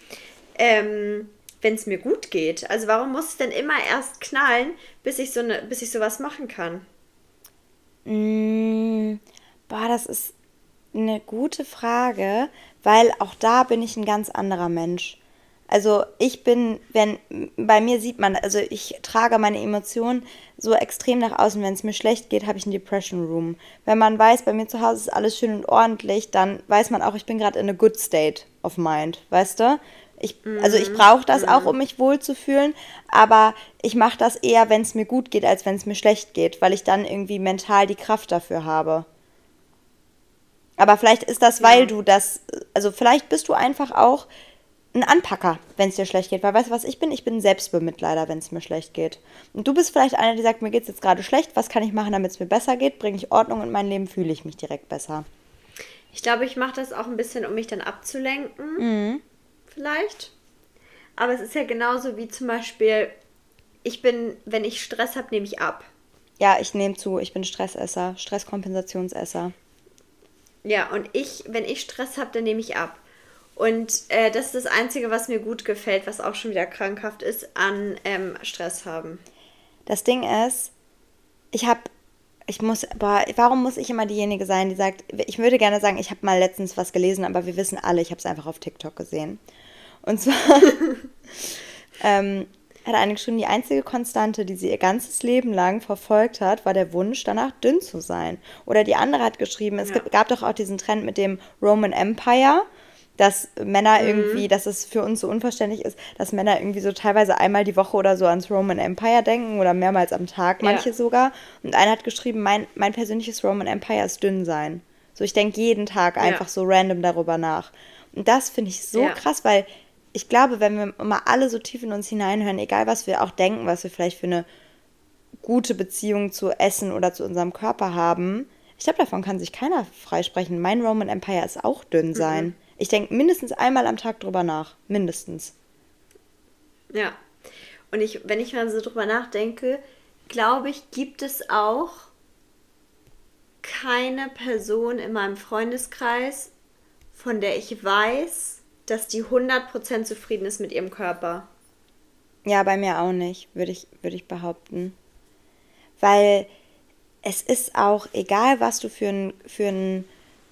ähm, wenn es mir gut geht? Also warum muss es denn immer erst knallen, bis ich so eine, bis ich sowas machen kann? Mmh, boah, das ist eine gute Frage, weil auch da bin ich ein ganz anderer Mensch. Also ich bin, wenn, bei mir sieht man, also ich trage meine Emotionen so extrem nach außen. Wenn es mir schlecht geht, habe ich einen Depression Room. Wenn man weiß, bei mir zu Hause ist alles schön und ordentlich, dann weiß man auch, ich bin gerade in a good state of mind, weißt du? Ich, also ich brauche das auch, um mich wohlzufühlen, aber ich mache das eher, wenn es mir gut geht, als wenn es mir schlecht geht, weil ich dann irgendwie mental die Kraft dafür habe. Aber vielleicht ist das, weil ja. du das, also vielleicht bist du einfach auch ein Anpacker, wenn es dir schlecht geht. Weil weißt du, was ich bin? Ich bin ein Selbstbemitleider, wenn es mir schlecht geht. Und du bist vielleicht einer, die sagt, mir geht es jetzt gerade schlecht, was kann ich machen, damit es mir besser geht? Bringe ich Ordnung in mein Leben, fühle ich mich direkt besser. Ich glaube, ich mache das auch ein bisschen, um mich dann abzulenken. Mhm. Vielleicht. aber es ist ja genauso wie zum Beispiel, ich bin, wenn ich Stress habe, nehme ich ab. Ja, ich nehme zu, ich bin Stressesser, Stresskompensationsesser. Ja, und ich, wenn ich Stress habe, dann nehme ich ab. Und äh, das ist das Einzige, was mir gut gefällt, was auch schon wieder krankhaft ist, an ähm, Stress haben. Das Ding ist, ich habe, ich muss, boah, warum muss ich immer diejenige sein, die sagt, ich würde gerne sagen, ich habe mal letztens was gelesen, aber wir wissen alle, ich habe es einfach auf TikTok gesehen. Und zwar ähm, hat eine geschrieben, die einzige Konstante, die sie ihr ganzes Leben lang verfolgt hat, war der Wunsch, danach dünn zu sein. Oder die andere hat geschrieben, es ja. gab doch auch diesen Trend mit dem Roman Empire dass Männer mhm. irgendwie, dass es für uns so unverständlich ist, dass Männer irgendwie so teilweise einmal die Woche oder so ans Roman Empire denken oder mehrmals am Tag, manche ja. sogar. Und einer hat geschrieben, mein, mein persönliches Roman Empire ist dünn sein. So, ich denke jeden Tag einfach ja. so random darüber nach. Und das finde ich so ja. krass, weil ich glaube, wenn wir mal alle so tief in uns hineinhören, egal was wir auch denken, was wir vielleicht für eine gute Beziehung zu Essen oder zu unserem Körper haben, ich glaube, davon kann sich keiner freisprechen. Mein Roman Empire ist auch dünn sein. Mhm. Ich denke mindestens einmal am Tag drüber nach. Mindestens. Ja. Und ich, wenn ich mal so drüber nachdenke, glaube ich, gibt es auch keine Person in meinem Freundeskreis, von der ich weiß, dass die 100% zufrieden ist mit ihrem Körper. Ja, bei mir auch nicht, würde ich, würd ich behaupten. Weil es ist auch egal, was du für ein, für ein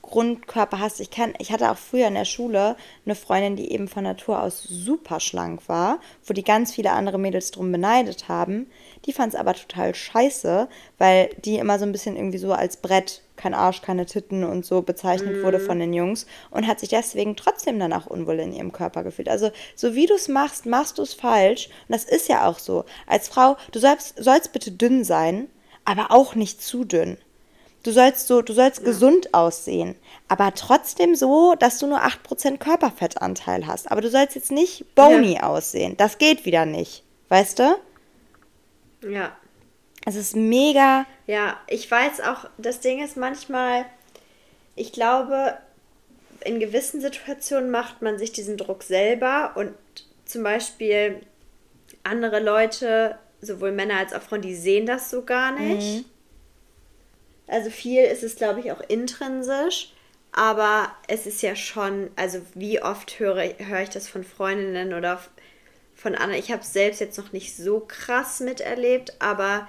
Grundkörper hast. Ich, kann, ich hatte auch früher in der Schule eine Freundin, die eben von Natur aus super schlank war, wo die ganz viele andere Mädels drum beneidet haben. Die fand es aber total scheiße, weil die immer so ein bisschen irgendwie so als Brett, kein Arsch, keine Titten und so bezeichnet mm. wurde von den Jungs und hat sich deswegen trotzdem dann auch unwohl in ihrem Körper gefühlt. Also, so wie du es machst, machst du es falsch. Und das ist ja auch so. Als Frau, du sollst, sollst bitte dünn sein, aber auch nicht zu dünn. Du sollst so, du sollst ja. gesund aussehen, aber trotzdem so, dass du nur 8% Körperfettanteil hast. Aber du sollst jetzt nicht bony ja. aussehen. Das geht wieder nicht. Weißt du? Ja. Es ist mega. Ja, ich weiß auch, das Ding ist manchmal, ich glaube, in gewissen Situationen macht man sich diesen Druck selber und zum Beispiel andere Leute, sowohl Männer als auch Frauen, die sehen das so gar nicht. Mhm. Also viel ist es, glaube ich, auch intrinsisch. Aber es ist ja schon, also wie oft höre, höre ich das von Freundinnen oder von anderen. Ich habe es selbst jetzt noch nicht so krass miterlebt, aber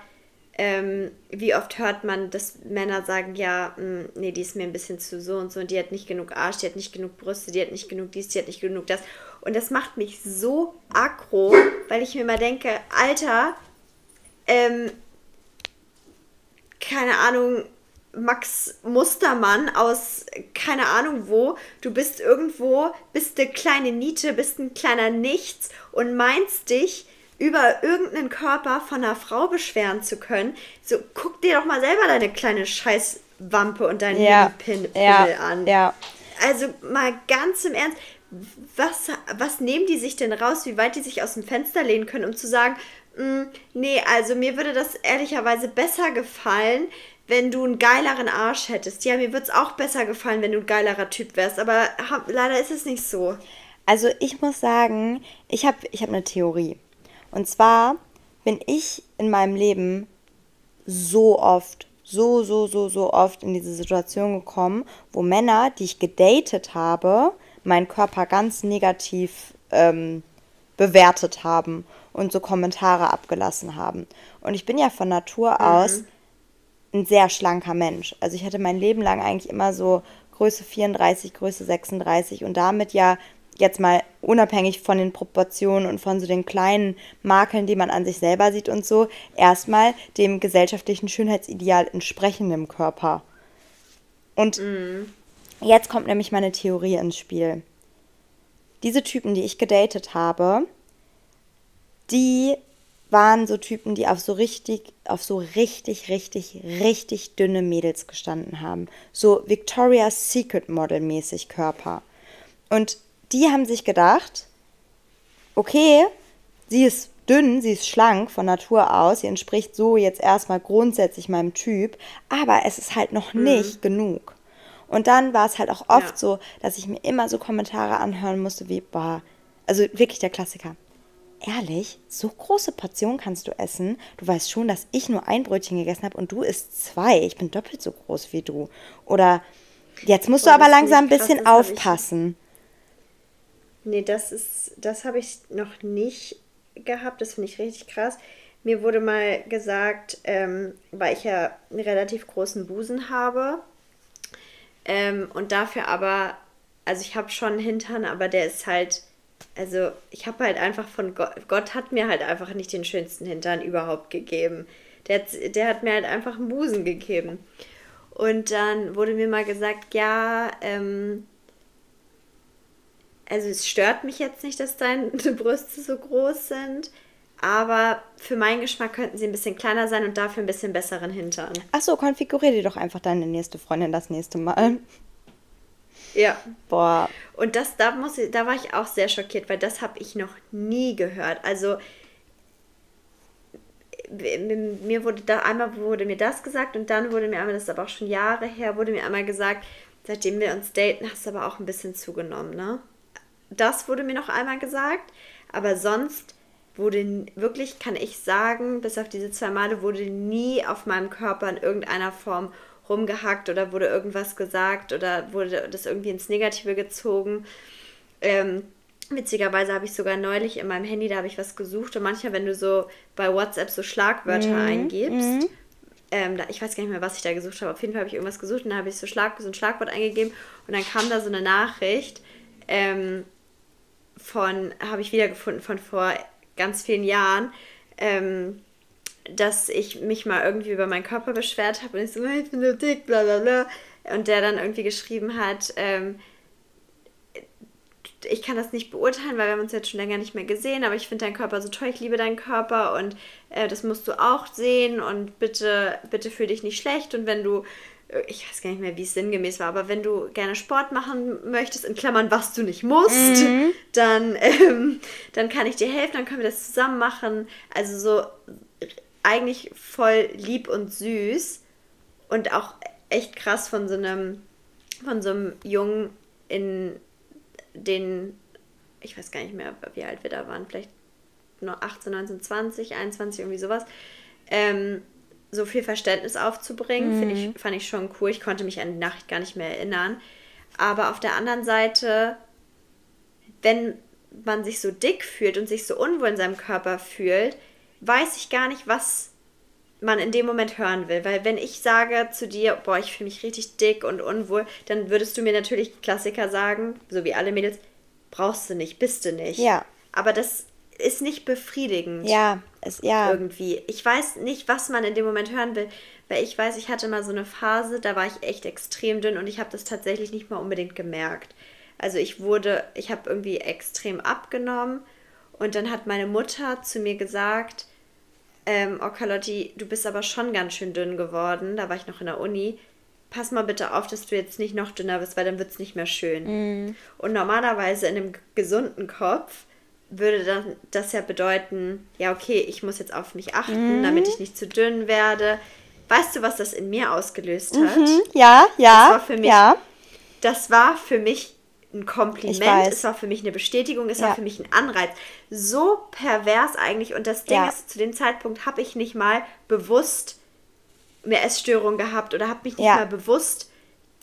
ähm, wie oft hört man, dass Männer sagen, ja, mh, hm, nee, die ist mir ein bisschen zu so und so und die hat nicht genug Arsch, die hat nicht genug Brüste, die hat nicht genug dies, die hat nicht genug das. Und das macht mich so aggro, weil ich mir mal denke, Alter, ähm, keine Ahnung, Max Mustermann aus keine Ahnung wo. Du bist irgendwo, bist eine kleine Niete, bist ein kleiner Nichts und meinst dich über irgendeinen Körper von einer Frau beschweren zu können. So, guck dir doch mal selber deine kleine Scheißwampe und deinen ja, Pimmel ja, an. Ja. Also mal ganz im Ernst, was, was nehmen die sich denn raus, wie weit die sich aus dem Fenster lehnen können, um zu sagen, nee, also mir würde das ehrlicherweise besser gefallen, wenn du einen geileren Arsch hättest. Ja, mir würde es auch besser gefallen, wenn du ein geilerer Typ wärst, aber hab, leider ist es nicht so. Also ich muss sagen, ich habe ich hab eine Theorie. Und zwar bin ich in meinem Leben so oft, so, so, so, so oft in diese Situation gekommen, wo Männer, die ich gedatet habe, meinen Körper ganz negativ ähm, bewertet haben und so Kommentare abgelassen haben. Und ich bin ja von Natur mhm. aus ein sehr schlanker Mensch. Also ich hatte mein Leben lang eigentlich immer so Größe 34, Größe 36 und damit ja jetzt mal unabhängig von den Proportionen und von so den kleinen Makeln, die man an sich selber sieht und so, erstmal dem gesellschaftlichen Schönheitsideal entsprechendem Körper. Und mm. jetzt kommt nämlich meine Theorie ins Spiel. Diese Typen, die ich gedatet habe, die waren so Typen, die auf so richtig, auf so richtig, richtig, richtig dünne Mädels gestanden haben. So Victoria's Secret Model mäßig Körper. Und die haben sich gedacht, okay, sie ist dünn, sie ist schlank von Natur aus, sie entspricht so jetzt erstmal grundsätzlich meinem Typ, aber es ist halt noch mhm. nicht genug. Und dann war es halt auch oft ja. so, dass ich mir immer so Kommentare anhören musste wie, boah, also wirklich der Klassiker ehrlich, so große Portionen kannst du essen. Du weißt schon, dass ich nur ein Brötchen gegessen habe und du isst zwei. Ich bin doppelt so groß wie du. Oder jetzt musst oh, du aber langsam ein bisschen krass, aufpassen. Nee, das ist, das habe ich noch nicht gehabt. Das finde ich richtig krass. Mir wurde mal gesagt, ähm, weil ich ja einen relativ großen Busen habe ähm, und dafür aber, also ich habe schon einen Hintern, aber der ist halt, also ich habe halt einfach von Gott, Gott hat mir halt einfach nicht den schönsten Hintern überhaupt gegeben. Der, der hat mir halt einfach einen Busen gegeben. Und dann wurde mir mal gesagt, ja, ähm, also es stört mich jetzt nicht, dass deine Brüste so groß sind, aber für meinen Geschmack könnten sie ein bisschen kleiner sein und dafür ein bisschen besseren Hintern. Achso, konfigurier dir doch einfach deine nächste Freundin das nächste Mal. Ja. Boah. Und das, da muss ich, da war ich auch sehr schockiert, weil das habe ich noch nie gehört. Also mir wurde da einmal wurde mir das gesagt und dann wurde mir einmal, das ist aber auch schon Jahre her, wurde mir einmal gesagt, seitdem wir uns daten, hast du aber auch ein bisschen zugenommen, ne? Das wurde mir noch einmal gesagt, aber sonst wurde wirklich, kann ich sagen, bis auf diese zwei Male wurde nie auf meinem Körper in irgendeiner Form rumgehackt oder wurde irgendwas gesagt oder wurde das irgendwie ins Negative gezogen. Ähm, witzigerweise habe ich sogar neulich in meinem Handy, da habe ich was gesucht und manchmal, wenn du so bei WhatsApp so Schlagwörter mhm. eingibst, mhm. Ähm, da, ich weiß gar nicht mehr, was ich da gesucht habe. Auf jeden Fall habe ich irgendwas gesucht und dann habe ich so, Schlag, so ein Schlagwort eingegeben und dann kam da so eine Nachricht ähm, von, habe ich wiedergefunden von vor ganz vielen Jahren, ähm, dass ich mich mal irgendwie über meinen Körper beschwert habe und ich so, ich bin so dick, bla bla bla. Und der dann irgendwie geschrieben hat, ähm, ich kann das nicht beurteilen, weil wir haben uns jetzt schon länger nicht mehr gesehen, aber ich finde deinen Körper so toll, ich liebe deinen Körper und äh, das musst du auch sehen und bitte, bitte fühl dich nicht schlecht und wenn du ich weiß gar nicht mehr, wie es sinngemäß war, aber wenn du gerne Sport machen möchtest, in Klammern, was du nicht musst, mhm. dann, ähm, dann kann ich dir helfen, dann können wir das zusammen machen. Also so eigentlich voll lieb und süß und auch echt krass von so einem, von so einem Jungen in den, ich weiß gar nicht mehr, wie alt wir da waren, vielleicht nur 18, 19, 20, 21, irgendwie sowas. Ähm, so viel Verständnis aufzubringen, mhm. ich, fand ich schon cool. Ich konnte mich an die Nachricht gar nicht mehr erinnern. Aber auf der anderen Seite, wenn man sich so dick fühlt und sich so unwohl in seinem Körper fühlt, weiß ich gar nicht, was man in dem Moment hören will. Weil wenn ich sage zu dir, boah, ich fühle mich richtig dick und unwohl, dann würdest du mir natürlich Klassiker sagen, so wie alle Mädels, brauchst du nicht, bist du nicht. Ja. Aber das ist nicht befriedigend. Ja, es, ja. Irgendwie. Ich weiß nicht, was man in dem Moment hören will, weil ich weiß, ich hatte mal so eine Phase, da war ich echt extrem dünn und ich habe das tatsächlich nicht mal unbedingt gemerkt. Also ich wurde, ich habe irgendwie extrem abgenommen und dann hat meine Mutter zu mir gesagt, ähm, oh Carlotti, du bist aber schon ganz schön dünn geworden. Da war ich noch in der Uni. Pass mal bitte auf, dass du jetzt nicht noch dünner bist, weil dann wird es nicht mehr schön. Mm. Und normalerweise in einem gesunden Kopf würde dann das ja bedeuten, ja, okay, ich muss jetzt auf mich achten, mhm. damit ich nicht zu dünn werde. Weißt du, was das in mir ausgelöst hat? Mhm. Ja, ja. Das war für mich, ja. das war für mich ein Kompliment, es war für mich eine Bestätigung, es ja. war für mich ein Anreiz. So pervers eigentlich. Und das Ding ja. ist, zu dem Zeitpunkt habe ich nicht mal bewusst eine Essstörung gehabt oder habe mich nicht ja. mal bewusst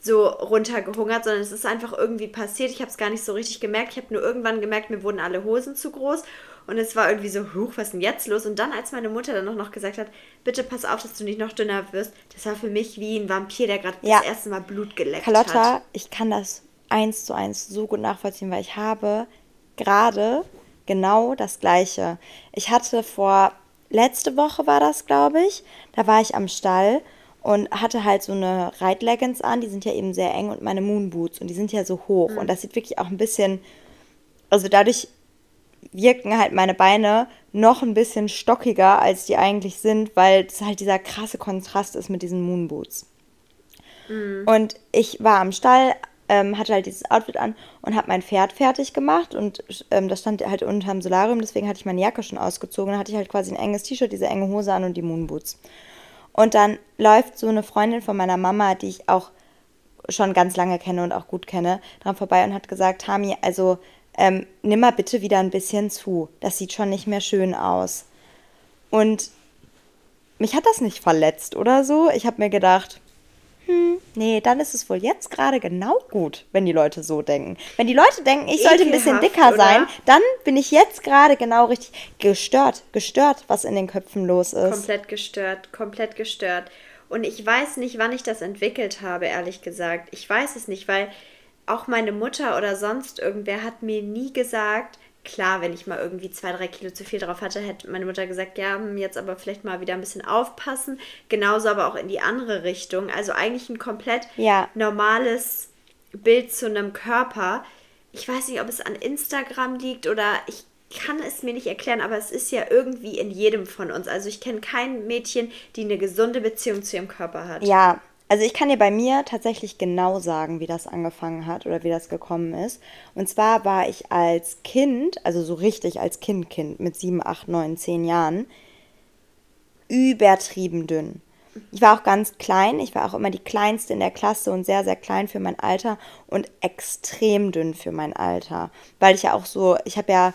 so runtergehungert, sondern es ist einfach irgendwie passiert. Ich habe es gar nicht so richtig gemerkt. Ich habe nur irgendwann gemerkt, mir wurden alle Hosen zu groß. Und es war irgendwie so, huch, was ist denn jetzt los? Und dann, als meine Mutter dann noch, noch gesagt hat, bitte pass auf, dass du nicht noch dünner wirst, das war für mich wie ein Vampir, der gerade ja. das erste Mal Blut geleckt Carlotta, hat. Carlotta, ich kann das eins zu eins so gut nachvollziehen, weil ich habe gerade genau das Gleiche. Ich hatte vor, letzte Woche war das, glaube ich, da war ich am Stall und hatte halt so eine Reitleggings an, die sind ja eben sehr eng und meine Moonboots und die sind ja so hoch mhm. und das sieht wirklich auch ein bisschen, also dadurch wirken halt meine Beine noch ein bisschen stockiger, als die eigentlich sind, weil es halt dieser krasse Kontrast ist mit diesen Moonboots. Mhm. Und ich war am Stall, ähm, hatte halt dieses Outfit an und habe mein Pferd fertig gemacht und ähm, das stand halt unterm Solarium, deswegen hatte ich meine Jacke schon ausgezogen. Dann hatte ich halt quasi ein enges T-Shirt, diese enge Hose an und die Moonboots. Und dann läuft so eine Freundin von meiner Mama, die ich auch schon ganz lange kenne und auch gut kenne, dran vorbei und hat gesagt, Tami, also ähm, nimm mal bitte wieder ein bisschen zu. Das sieht schon nicht mehr schön aus. Und mich hat das nicht verletzt oder so. Ich habe mir gedacht, hm, nee, dann ist es wohl jetzt gerade genau gut, wenn die Leute so denken. Wenn die Leute denken, ich sollte ein bisschen dicker oder? sein, dann bin ich jetzt gerade genau richtig gestört, gestört, was in den Köpfen los ist. Komplett gestört, komplett gestört. Und ich weiß nicht, wann ich das entwickelt habe, ehrlich gesagt. Ich weiß es nicht, weil auch meine Mutter oder sonst irgendwer hat mir nie gesagt, klar, wenn ich mal irgendwie zwei, drei Kilo zu viel drauf hatte, hätte meine Mutter gesagt, ja, hm, jetzt aber vielleicht mal wieder ein bisschen aufpassen. Genauso aber auch in die andere Richtung. Also eigentlich ein komplett ja. normales Bild zu einem Körper. Ich weiß nicht, ob es an Instagram liegt oder ich kann es mir nicht erklären, aber es ist ja irgendwie in jedem von uns. Also ich kenne kein Mädchen, die eine gesunde Beziehung zu ihrem Körper hat. Ja, also ich kann dir bei mir tatsächlich genau sagen, wie das angefangen hat oder wie das gekommen ist. Und zwar war ich als Kind, also so richtig als Kind, Kind mit sieben, acht, neun, zehn Jahren, übertrieben dünn. Ich war auch ganz klein, ich war auch immer die kleinste in der Klasse und sehr, sehr klein für mein Alter und extrem dünn für mein Alter. Weil ich ja auch so, ich habe ja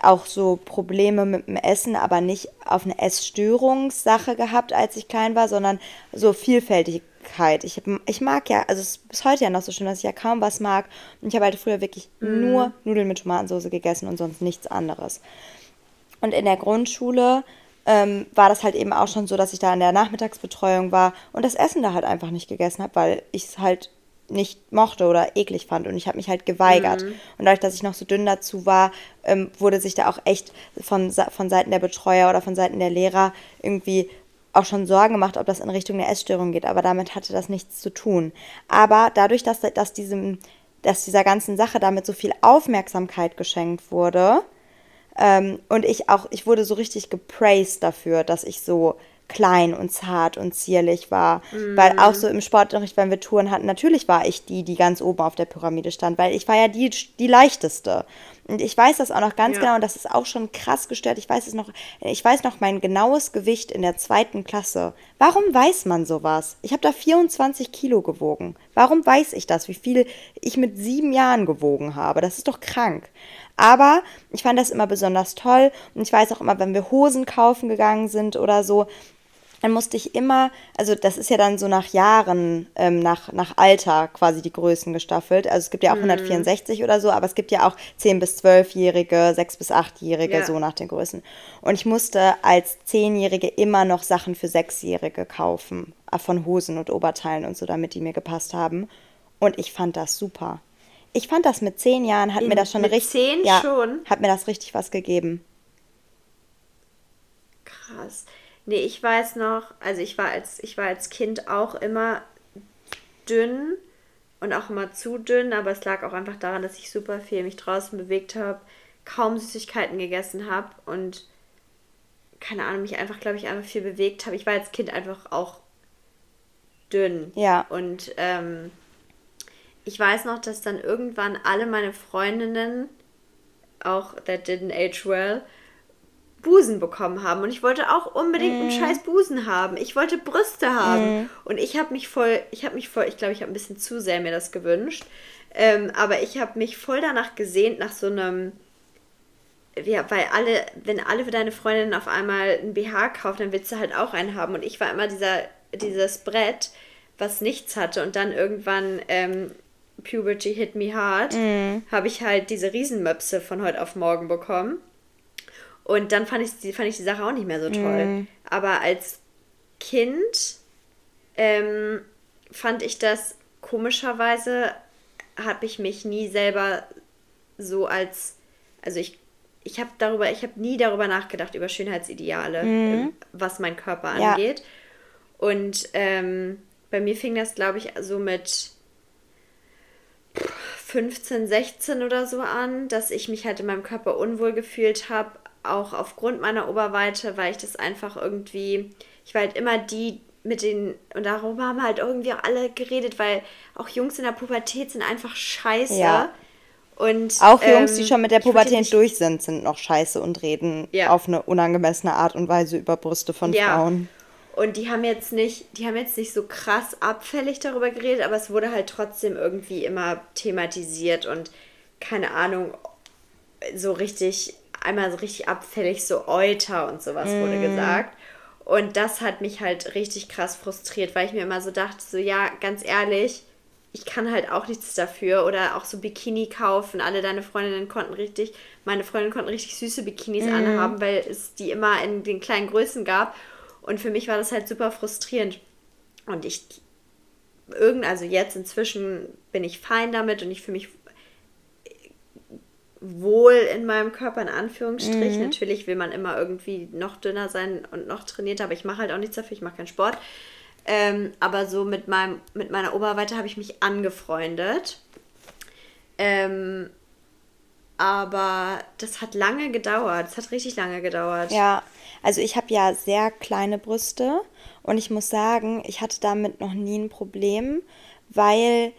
auch so Probleme mit dem Essen, aber nicht auf eine Essstörungssache gehabt, als ich klein war, sondern so vielfältig Leckert. Ich, ich mag ja, also es ist bis heute ja noch so schön, dass ich ja kaum was mag. Und ich habe halt früher wirklich mm. nur Nudeln mit Tomatensauce gegessen und sonst nichts anderes. Und in der Grundschule ähm, war das halt eben auch schon so, dass ich da in der Nachmittagsbetreuung war und das Essen da halt einfach nicht gegessen habe, weil ich es halt nicht mochte oder eklig fand und ich habe mich halt geweigert. Mhm. Und dadurch, dass ich noch so dünn dazu war, ähm, wurde sich da auch echt von, von Seiten der Betreuer oder von Seiten der Lehrer irgendwie auch schon Sorgen gemacht, ob das in Richtung der Essstörung geht, aber damit hatte das nichts zu tun. Aber dadurch, dass, dass, diesem, dass dieser ganzen Sache damit so viel Aufmerksamkeit geschenkt wurde, ähm, und ich auch, ich wurde so richtig gepraised dafür, dass ich so klein und zart und zierlich war. Mm. Weil auch so im Sportunterricht, wenn wir Touren hatten, natürlich war ich die, die ganz oben auf der Pyramide stand, weil ich war ja die, die leichteste. Und ich weiß das auch noch ganz ja. genau und das ist auch schon krass gestört. Ich weiß es noch, ich weiß noch mein genaues Gewicht in der zweiten Klasse. Warum weiß man sowas? Ich habe da 24 Kilo gewogen. Warum weiß ich das, wie viel ich mit sieben Jahren gewogen habe? Das ist doch krank. Aber ich fand das immer besonders toll und ich weiß auch immer, wenn wir Hosen kaufen gegangen sind oder so, dann musste ich immer, also das ist ja dann so nach Jahren, ähm, nach, nach Alter quasi die Größen gestaffelt. Also es gibt ja auch mhm. 164 oder so, aber es gibt ja auch 10- bis 12-Jährige, 6- bis 8-Jährige, ja. so nach den Größen. Und ich musste als 10-Jährige immer noch Sachen für 6-Jährige kaufen, äh, von Hosen und Oberteilen und so, damit die mir gepasst haben. Und ich fand das super. Ich fand das mit 10 Jahren, hat In, mir das schon richtig. 10 ja, schon? Hat mir das richtig was gegeben. Krass. Nee, ich weiß noch, also ich war als, ich war als Kind auch immer dünn und auch immer zu dünn, aber es lag auch einfach daran, dass ich super viel mich draußen bewegt habe, kaum Süßigkeiten gegessen habe und keine Ahnung, mich einfach, glaube ich, einfach viel bewegt habe. Ich war als Kind einfach auch dünn. Ja. Und ähm, ich weiß noch, dass dann irgendwann alle meine Freundinnen, auch that didn't age well, Busen bekommen haben und ich wollte auch unbedingt mm. einen mhm. scheiß Busen haben. Ich wollte Brüste haben mm. und ich habe mich voll, ich habe mich voll, ich glaube, ich habe ein bisschen zu sehr mir das gewünscht, ähm, aber ich habe mich voll danach gesehnt nach so einem, ja, weil alle, wenn alle für deine Freundin auf einmal ein BH kaufen, dann willst du halt auch einen haben und ich war immer dieser, dieses Brett, was nichts hatte und dann irgendwann ähm, Puberty hit me hard, mm. habe ich halt diese Riesenmöpse von heute auf morgen bekommen und dann fand ich, fand ich die Sache auch nicht mehr so toll. Mhm. Aber als Kind ähm, fand ich das komischerweise, habe ich mich nie selber so als, also ich, ich habe darüber, ich habe nie darüber nachgedacht über Schönheitsideale, mhm. Ähm, was mein Körper angeht. Ja. Und ähm, bei mir fing das, glaube ich, so mit 15, 16 oder so an, dass ich mich halt in meinem Körper unwohl gefühlt habe, auch aufgrund meiner Oberweite, weil ich das einfach irgendwie, ich war halt immer die mit den, und darüber haben halt irgendwie auch alle geredet, weil auch Jungs in der Pubertät sind einfach scheiße. Ja. Und, auch Jungs, ähm, die schon mit der Pubertät durch sind, sind noch scheiße und reden ja. auf eine unangemessene Art und Weise über Brüste von ja. Frauen. Und die haben jetzt nicht, die haben jetzt nicht so krass abfällig darüber geredet, aber es wurde halt trotzdem irgendwie immer thematisiert und keine Ahnung, so richtig, einmal so richtig abfällig, so Euter und sowas mm. wurde gesagt. Und das hat mich halt richtig krass frustriert, weil ich mir immer so dachte, so ja, ganz ehrlich, ich kann halt auch nichts dafür. Oder auch so Bikini kaufen. Alle deine Freundinnen konnten richtig, meine Freundinnen konnten richtig süße Bikinis mm. anhaben, weil es die immer in den kleinen Größen gab. Und für mich war das halt super frustrierend. Und ich, irgend, also jetzt inzwischen bin ich fein damit und ich fühle mich wohl in meinem Körper, in Anführungsstrichen. Mhm. Natürlich will man immer irgendwie noch dünner sein und noch trainierter, aber ich mache halt auch nichts dafür, ich mache keinen Sport. Ähm, aber so mit, meinem, mit meiner Oberweite habe ich mich angefreundet. Ähm, aber das hat lange gedauert. Das hat richtig lange gedauert. Ja, also ich habe ja sehr kleine Brüste und ich muss sagen, ich hatte damit noch nie ein Problem, weil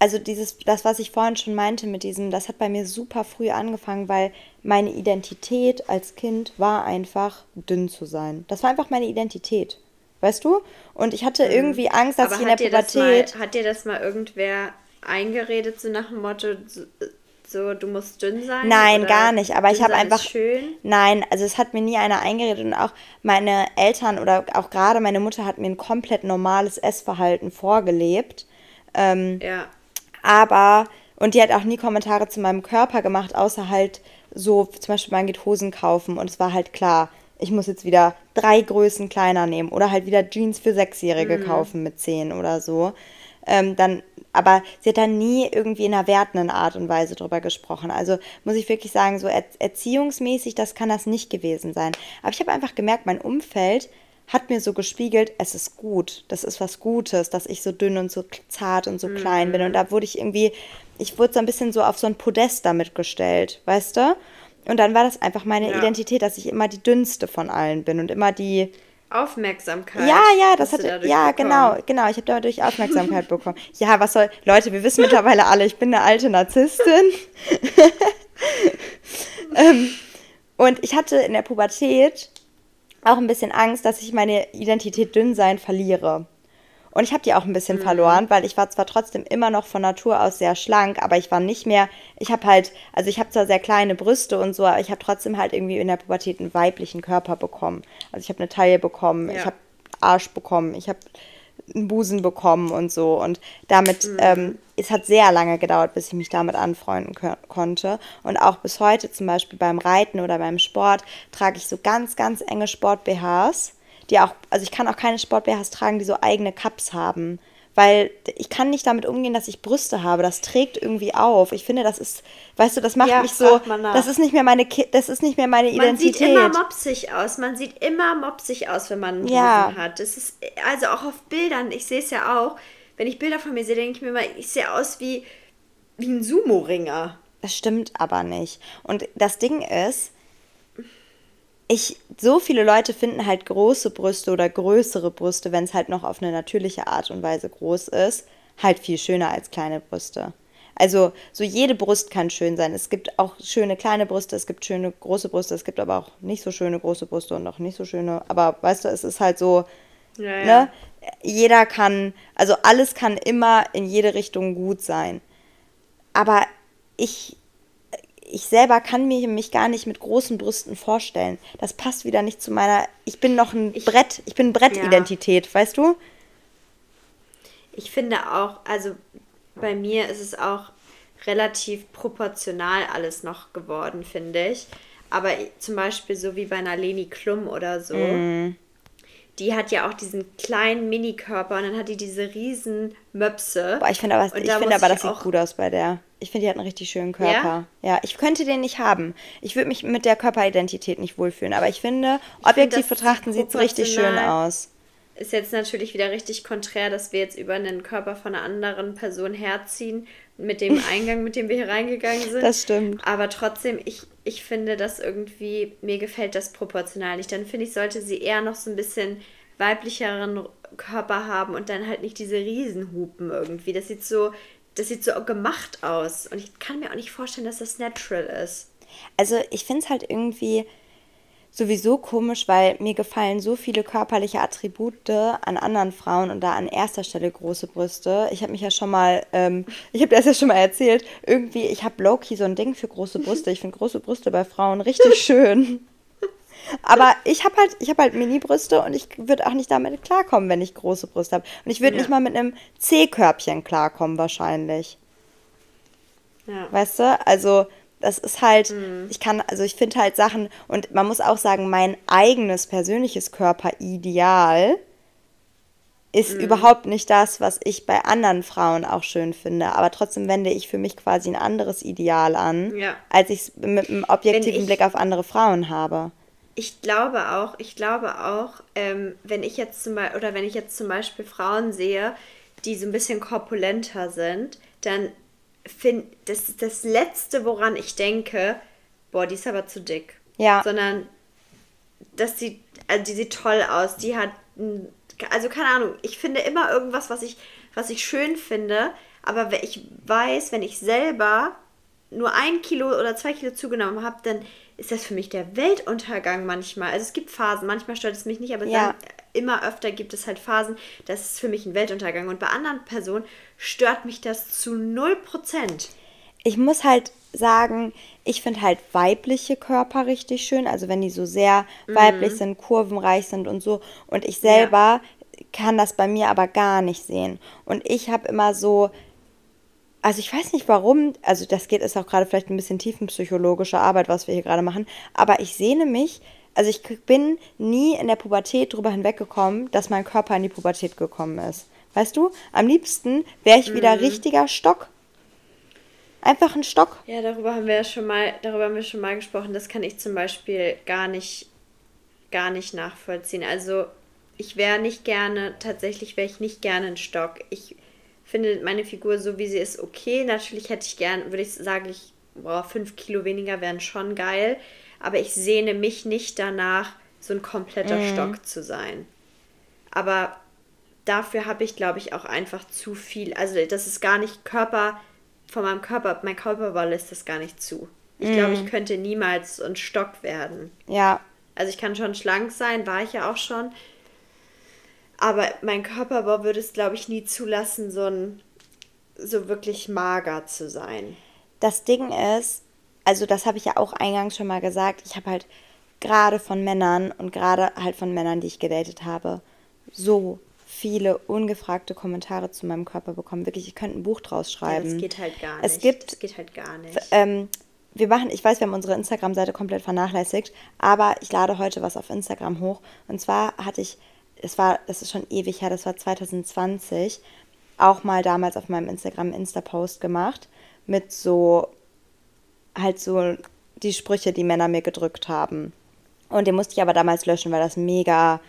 also dieses, das, was ich vorhin schon meinte mit diesem, das hat bei mir super früh angefangen, weil meine Identität als Kind war einfach dünn zu sein. Das war einfach meine Identität. Weißt du? Und ich hatte mhm. irgendwie Angst, dass Aber ich in der Pubertät. Mal, hat dir das mal irgendwer eingeredet, so nach dem Motto, so, so du musst dünn sein? Nein, gar nicht. Aber ich habe einfach. Schön? Nein, also es hat mir nie einer eingeredet und auch meine Eltern oder auch gerade meine Mutter hat mir ein komplett normales Essverhalten vorgelebt. Ähm, ja aber, und die hat auch nie Kommentare zu meinem Körper gemacht, außer halt so, zum Beispiel, man geht Hosen kaufen und es war halt klar, ich muss jetzt wieder drei Größen kleiner nehmen oder halt wieder Jeans für Sechsjährige mhm. kaufen mit zehn oder so. Ähm, dann, aber sie hat dann nie irgendwie in einer wertenden Art und Weise drüber gesprochen. Also muss ich wirklich sagen, so er erziehungsmäßig, das kann das nicht gewesen sein. Aber ich habe einfach gemerkt, mein Umfeld hat mir so gespiegelt, es ist gut, das ist was Gutes, dass ich so dünn und so zart und so mhm. klein bin. Und da wurde ich irgendwie, ich wurde so ein bisschen so auf so ein Podest damit gestellt, weißt du? Und dann war das einfach meine ja. Identität, dass ich immer die dünnste von allen bin und immer die Aufmerksamkeit. Ja, ja, das hat ja bekommen. genau, genau. Ich habe dadurch Aufmerksamkeit bekommen. Ja, was soll, Leute, wir wissen mittlerweile alle, ich bin eine alte Narzisstin. ähm, und ich hatte in der Pubertät auch ein bisschen Angst, dass ich meine Identität dünn sein verliere. Und ich habe die auch ein bisschen mhm. verloren, weil ich war zwar trotzdem immer noch von Natur aus sehr schlank, aber ich war nicht mehr, ich habe halt, also ich habe zwar sehr kleine Brüste und so, aber ich habe trotzdem halt irgendwie in der Pubertät einen weiblichen Körper bekommen. Also ich habe eine Taille bekommen, ja. ich habe Arsch bekommen, ich habe einen Busen bekommen und so. Und damit, mhm. ähm, es hat sehr lange gedauert, bis ich mich damit anfreunden konnte. Und auch bis heute, zum Beispiel beim Reiten oder beim Sport, trage ich so ganz, ganz enge Sport-BHs, die auch, also ich kann auch keine Sport-BHs tragen, die so eigene Cups haben weil ich kann nicht damit umgehen, dass ich Brüste habe. Das trägt irgendwie auf. Ich finde, das ist, weißt du, das macht ja, mich so, das ist nicht mehr meine, das ist nicht mehr meine Identität. Man sieht immer mopsig aus. Man sieht immer mopsig aus, wenn man einen ja. hat. Das ist also auch auf Bildern. Ich sehe es ja auch. Wenn ich Bilder von mir sehe, denke ich mir mal, ich sehe aus wie wie ein Sumo-Ringer. Das stimmt aber nicht. Und das Ding ist, ich, so viele Leute finden halt große Brüste oder größere Brüste, wenn es halt noch auf eine natürliche Art und Weise groß ist, halt viel schöner als kleine Brüste. Also so jede Brust kann schön sein. Es gibt auch schöne kleine Brüste, es gibt schöne große Brüste, es gibt aber auch nicht so schöne große Brüste und auch nicht so schöne. Aber weißt du, es ist halt so, ja, ne? Jeder kann, also alles kann immer in jede Richtung gut sein. Aber ich ich selber kann mir mich gar nicht mit großen Brüsten vorstellen. Das passt wieder nicht zu meiner. Ich bin noch ein ich, Brett. Ich bin Brettidentität, ja. weißt du? Ich finde auch, also bei mir ist es auch relativ proportional alles noch geworden, finde ich. Aber zum Beispiel so wie bei einer Leni Klum oder so. Mm die hat ja auch diesen kleinen Minikörper und dann hat die diese riesen Möpse. Boah, ich finde aber, ich find aber das sieht gut aus bei der. Ich finde, die hat einen richtig schönen Körper. Ja? ja, ich könnte den nicht haben. Ich würde mich mit der Körperidentität nicht wohlfühlen. Aber ich finde, objektiv find, betrachten sieht es richtig schön aus. Ist jetzt natürlich wieder richtig konträr, dass wir jetzt über einen Körper von einer anderen Person herziehen, mit dem Eingang, mit dem wir hier reingegangen sind. Das stimmt. Aber trotzdem, ich, ich finde das irgendwie, mir gefällt das proportional nicht. Dann finde ich, sollte sie eher noch so ein bisschen weiblicheren Körper haben und dann halt nicht diese Riesenhupen irgendwie. Das sieht so, das sieht so gemacht aus. Und ich kann mir auch nicht vorstellen, dass das natural ist. Also ich finde es halt irgendwie sowieso komisch, weil mir gefallen so viele körperliche Attribute an anderen Frauen und da an erster Stelle große Brüste. Ich habe mich ja schon mal, ähm, ich habe das ja schon mal erzählt, irgendwie, ich habe Loki so ein Ding für große Brüste. Ich finde große Brüste bei Frauen richtig schön. Aber ich habe halt, ich habe halt Mini-Brüste und ich würde auch nicht damit klarkommen, wenn ich große Brüste habe. Und ich würde ja. nicht mal mit einem C-Körbchen klarkommen, wahrscheinlich. Ja. Weißt du? Also, das ist halt, mhm. ich kann, also ich finde halt Sachen, und man muss auch sagen, mein eigenes persönliches Körperideal ist mhm. überhaupt nicht das, was ich bei anderen Frauen auch schön finde. Aber trotzdem wende ich für mich quasi ein anderes Ideal an, ja. als ich es mit einem objektiven Blick auf andere Frauen habe. Ich glaube auch, ich glaube auch, ähm, wenn ich jetzt zum Beispiel, oder wenn ich jetzt zum Beispiel Frauen sehe, die so ein bisschen korpulenter sind, dann finde das das Letzte, woran ich denke, boah, die ist aber zu dick. Ja. Sondern, dass die, also die sieht toll aus, die hat, also keine Ahnung, ich finde immer irgendwas, was ich, was ich schön finde, aber ich weiß, wenn ich selber nur ein Kilo oder zwei Kilo zugenommen habe, dann ist das für mich der Weltuntergang manchmal. Also es gibt Phasen, manchmal stört es mich nicht, aber ja. dann immer öfter gibt es halt Phasen, das ist für mich ein Weltuntergang. Und bei anderen Personen stört mich das zu 0%. Ich muss halt sagen, ich finde halt weibliche Körper richtig schön. Also wenn die so sehr mhm. weiblich sind, kurvenreich sind und so. Und ich selber ja. kann das bei mir aber gar nicht sehen. Und ich habe immer so also ich weiß nicht warum, also das geht, ist auch gerade vielleicht ein bisschen tiefenpsychologische Arbeit, was wir hier gerade machen, aber ich sehne mich, also ich bin nie in der Pubertät drüber hinweggekommen, dass mein Körper in die Pubertät gekommen ist. Weißt du, am liebsten wäre ich wieder mhm. richtiger Stock. Einfach ein Stock. Ja, darüber haben wir ja schon mal, darüber haben wir schon mal gesprochen. Das kann ich zum Beispiel gar nicht, gar nicht nachvollziehen. Also ich wäre nicht gerne, tatsächlich wäre ich nicht gerne ein Stock. Ich finde meine Figur so, wie sie ist, okay. Natürlich hätte ich gern, würde ich sagen, ich, boah, fünf Kilo weniger wären schon geil. Aber ich sehne mich nicht danach, so ein kompletter mm. Stock zu sein. Aber dafür habe ich, glaube ich, auch einfach zu viel. Also, das ist gar nicht Körper, von meinem Körper, mein Körperball lässt das gar nicht zu. Ich mm. glaube, ich könnte niemals ein Stock werden. Ja. Also, ich kann schon schlank sein, war ich ja auch schon. Aber mein Körperbau würde es, glaube ich, nie zulassen, so ein so wirklich mager zu sein. Das Ding ist, also das habe ich ja auch eingangs schon mal gesagt, ich habe halt gerade von Männern und gerade halt von Männern, die ich gedatet habe, so viele ungefragte Kommentare zu meinem Körper bekommen. Wirklich, ich könnte ein Buch draus schreiben. Ja, das geht halt gar nicht. Es gibt, das geht halt gar nicht. Ähm, wir machen, ich weiß, wir haben unsere Instagram-Seite komplett vernachlässigt, aber ich lade heute was auf Instagram hoch. Und zwar hatte ich es war, das ist schon ewig her, das war 2020, auch mal damals auf meinem Instagram Insta-Post gemacht mit so, halt so die Sprüche, die Männer mir gedrückt haben. Und den musste ich aber damals löschen, weil das mega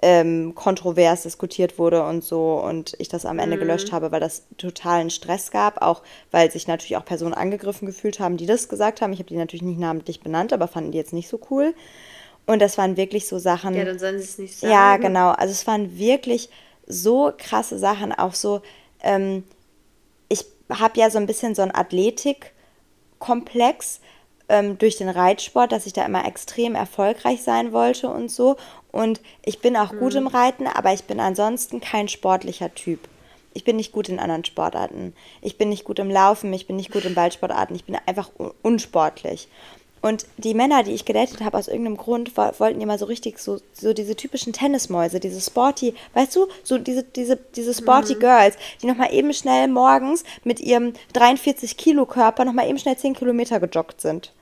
ähm, kontrovers diskutiert wurde und so und ich das am Ende mhm. gelöscht habe, weil das totalen Stress gab, auch weil sich natürlich auch Personen angegriffen gefühlt haben, die das gesagt haben. Ich habe die natürlich nicht namentlich benannt, aber fanden die jetzt nicht so cool. Und das waren wirklich so Sachen. Ja, dann sollen sie es nicht sagen. Ja, genau. Also es waren wirklich so krasse Sachen, auch so, ähm, ich habe ja so ein bisschen so einen Athletikkomplex ähm, durch den Reitsport, dass ich da immer extrem erfolgreich sein wollte und so. Und ich bin auch mhm. gut im Reiten, aber ich bin ansonsten kein sportlicher Typ. Ich bin nicht gut in anderen Sportarten. Ich bin nicht gut im Laufen, ich bin nicht gut in Ballsportarten, ich bin einfach unsportlich. Und die Männer, die ich gedatet habe, aus irgendeinem Grund, wollten immer so richtig so, so diese typischen Tennismäuse, diese sporty, weißt du, so diese, diese, diese sporty mhm. Girls, die nochmal eben schnell morgens mit ihrem 43 Kilo Körper nochmal eben schnell 10 Kilometer gejoggt sind.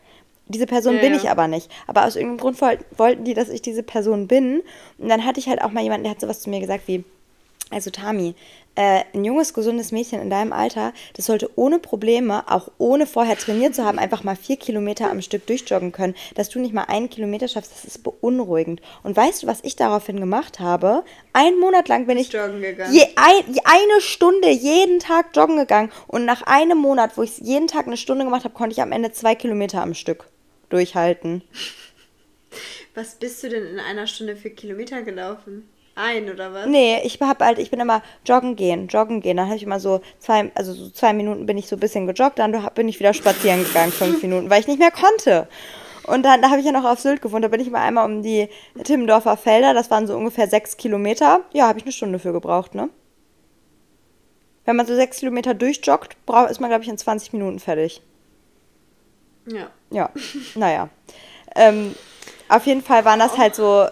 Diese Person ja, bin ich aber nicht. Aber aus irgendeinem Grund wollten die, dass ich diese Person bin. Und dann hatte ich halt auch mal jemanden, der hat sowas zu mir gesagt wie, also Tami, äh, ein junges, gesundes Mädchen in deinem Alter, das sollte ohne Probleme, auch ohne vorher trainiert zu haben, einfach mal vier Kilometer am Stück durchjoggen können. Dass du nicht mal einen Kilometer schaffst, das ist beunruhigend. Und weißt du, was ich daraufhin gemacht habe? Einen Monat lang bin ich joggen gegangen. Je, ein, eine Stunde jeden Tag joggen gegangen. Und nach einem Monat, wo ich jeden Tag eine Stunde gemacht habe, konnte ich am Ende zwei Kilometer am Stück durchhalten. Was bist du denn in einer Stunde für Kilometer gelaufen? Ein oder was? Nee, ich hab halt, ich bin immer joggen gehen, joggen gehen. Dann habe ich immer so zwei, also so zwei Minuten bin ich so ein bisschen gejoggt, dann bin ich wieder spazieren gegangen, fünf Minuten, weil ich nicht mehr konnte. Und dann, da habe ich ja noch auf Sylt gewohnt. Da bin ich mal einmal um die Timmendorfer Felder. Das waren so ungefähr sechs Kilometer. Ja, habe ich eine Stunde für gebraucht, ne? Wenn man so sechs Kilometer durchjoggt, ist man, glaube ich, in 20 Minuten fertig. Ja. Ja, naja. Ähm, auf jeden Fall waren das halt so,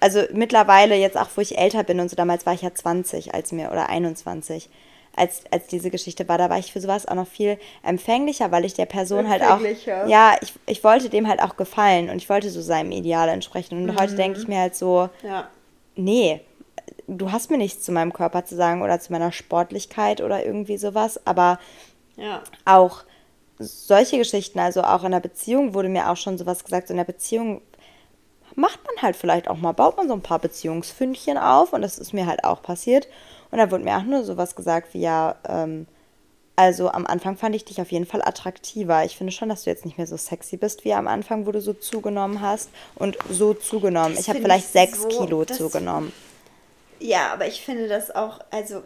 also mittlerweile jetzt auch, wo ich älter bin und so, damals war ich ja 20 als mir oder 21 als, als diese Geschichte war, da war ich für sowas auch noch viel empfänglicher, weil ich der Person halt auch, ja, ich, ich wollte dem halt auch gefallen und ich wollte so seinem Ideal entsprechen. Und mhm. heute denke ich mir halt so, ja. nee, du hast mir nichts zu meinem Körper zu sagen oder zu meiner Sportlichkeit oder irgendwie sowas, aber ja. auch solche Geschichten, also auch in der Beziehung wurde mir auch schon sowas gesagt, so in der Beziehung macht man halt vielleicht auch mal, baut man so ein paar Beziehungsfündchen auf und das ist mir halt auch passiert. Und da wurde mir auch nur sowas gesagt wie, ja, ähm, also am Anfang fand ich dich auf jeden Fall attraktiver. Ich finde schon, dass du jetzt nicht mehr so sexy bist wie am Anfang, wo du so zugenommen hast. Und so zugenommen. Das ich habe vielleicht sechs so, Kilo zugenommen. Ja, aber ich finde das auch, also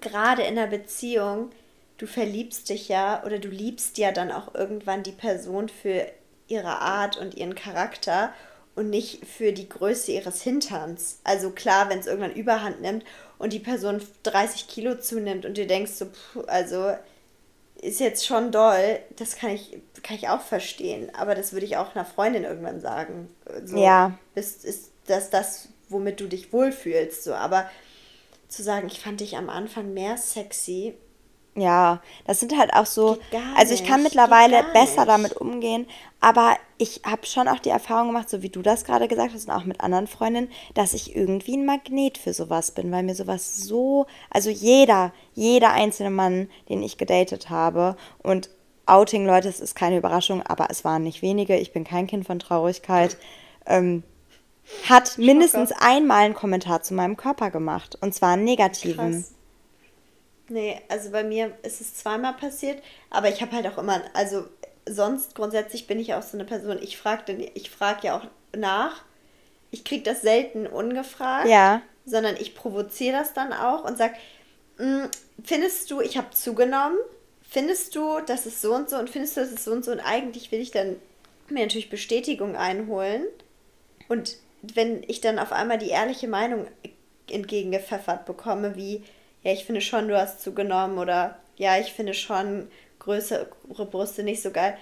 gerade in der Beziehung, du verliebst dich ja oder du liebst ja dann auch irgendwann die Person für ihre Art und ihren Charakter und nicht für die Größe ihres Hinterns. Also klar, wenn es irgendwann Überhand nimmt und die Person 30 Kilo zunimmt und du denkst so, puh, also ist jetzt schon doll, das kann ich, kann ich auch verstehen. Aber das würde ich auch einer Freundin irgendwann sagen. So, ja. Ist, ist das das, womit du dich wohlfühlst? So, aber zu sagen, ich fand dich am Anfang mehr sexy, ja, das sind halt auch so. Also ich kann mittlerweile besser nicht. damit umgehen, aber ich habe schon auch die Erfahrung gemacht, so wie du das gerade gesagt hast und auch mit anderen Freundinnen, dass ich irgendwie ein Magnet für sowas bin, weil mir sowas so, also jeder, jeder einzelne Mann, den ich gedatet habe und Outing, Leute, es ist keine Überraschung, aber es waren nicht wenige, ich bin kein Kind von Traurigkeit, ähm, hat mindestens einmal einen Kommentar zu meinem Körper gemacht und zwar einen negativen. Krass. Nee, also bei mir ist es zweimal passiert, aber ich habe halt auch immer, also sonst grundsätzlich bin ich auch so eine Person, ich frage ich frage ja auch nach. Ich kriege das selten ungefragt, ja. sondern ich provoziere das dann auch und sage, hm, findest du, ich habe zugenommen, findest du, das ist so und so und findest du, das ist so und so und eigentlich will ich dann mir natürlich Bestätigung einholen und wenn ich dann auf einmal die ehrliche Meinung entgegengepfeffert bekomme, wie, ja, ich finde schon, du hast zugenommen oder ja, ich finde schon größere Brüste nicht so geil.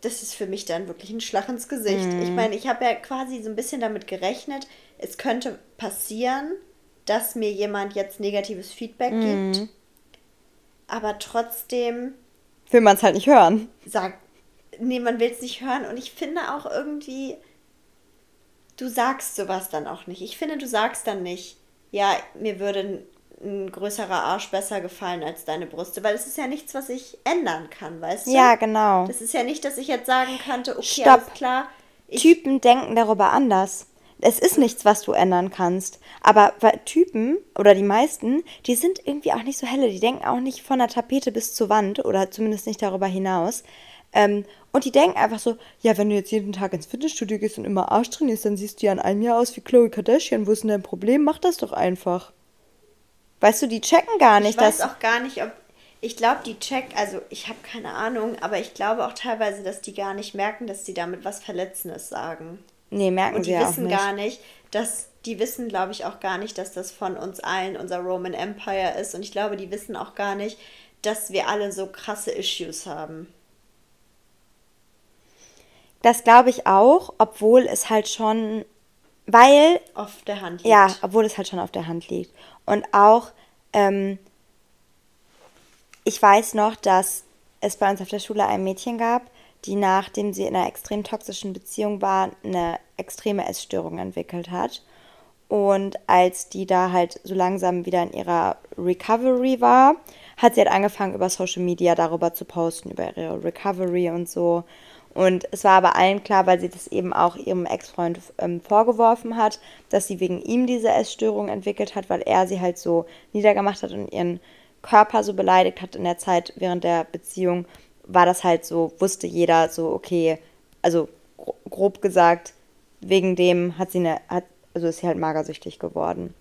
Das ist für mich dann wirklich ein Schlag ins Gesicht. Mhm. Ich meine, ich habe ja quasi so ein bisschen damit gerechnet, es könnte passieren, dass mir jemand jetzt negatives Feedback mhm. gibt. Aber trotzdem. Will man es halt nicht hören. Sagt, nee, man will es nicht hören. Und ich finde auch irgendwie, du sagst sowas dann auch nicht. Ich finde, du sagst dann nicht, ja, mir würde ein größerer Arsch besser gefallen als deine Brüste, weil es ist ja nichts, was ich ändern kann, weißt du? Ja, genau. Das ist ja nicht, dass ich jetzt sagen könnte, okay, Stopp. alles klar. Typen denken darüber anders. Es ist nichts, was du ändern kannst. Aber Typen oder die meisten, die sind irgendwie auch nicht so helle. Die denken auch nicht von der Tapete bis zur Wand oder zumindest nicht darüber hinaus. Ähm, und die denken einfach so, ja, wenn du jetzt jeden Tag ins Fitnessstudio gehst und immer Arsch trainierst, dann siehst du ja in einem Jahr aus wie Chloe Kardashian. Wo ist denn dein Problem? Mach das doch einfach. Weißt du, die checken gar nicht. Ich weiß auch gar nicht, ob. Ich glaube, die check, also ich habe keine Ahnung, aber ich glaube auch teilweise, dass die gar nicht merken, dass die damit was Verletzendes sagen. Nee, merken Und die sie wissen auch nicht. gar nicht, dass die wissen, glaube ich, auch gar nicht, dass das von uns allen unser Roman Empire ist. Und ich glaube, die wissen auch gar nicht, dass wir alle so krasse Issues haben. Das glaube ich auch, obwohl es halt schon, weil. Auf der Hand liegt. Ja, obwohl es halt schon auf der Hand liegt. Und auch, ähm, ich weiß noch, dass es bei uns auf der Schule ein Mädchen gab, die nachdem sie in einer extrem toxischen Beziehung war, eine extreme Essstörung entwickelt hat. Und als die da halt so langsam wieder in ihrer Recovery war, hat sie halt angefangen, über Social Media darüber zu posten, über ihre Recovery und so. Und es war aber allen klar, weil sie das eben auch ihrem Ex-Freund ähm, vorgeworfen hat, dass sie wegen ihm diese Essstörung entwickelt hat, weil er sie halt so niedergemacht hat und ihren Körper so beleidigt hat in der Zeit während der Beziehung, war das halt so, wusste jeder so, okay, also grob gesagt, wegen dem hat sie eine, hat, also ist sie halt magersüchtig geworden.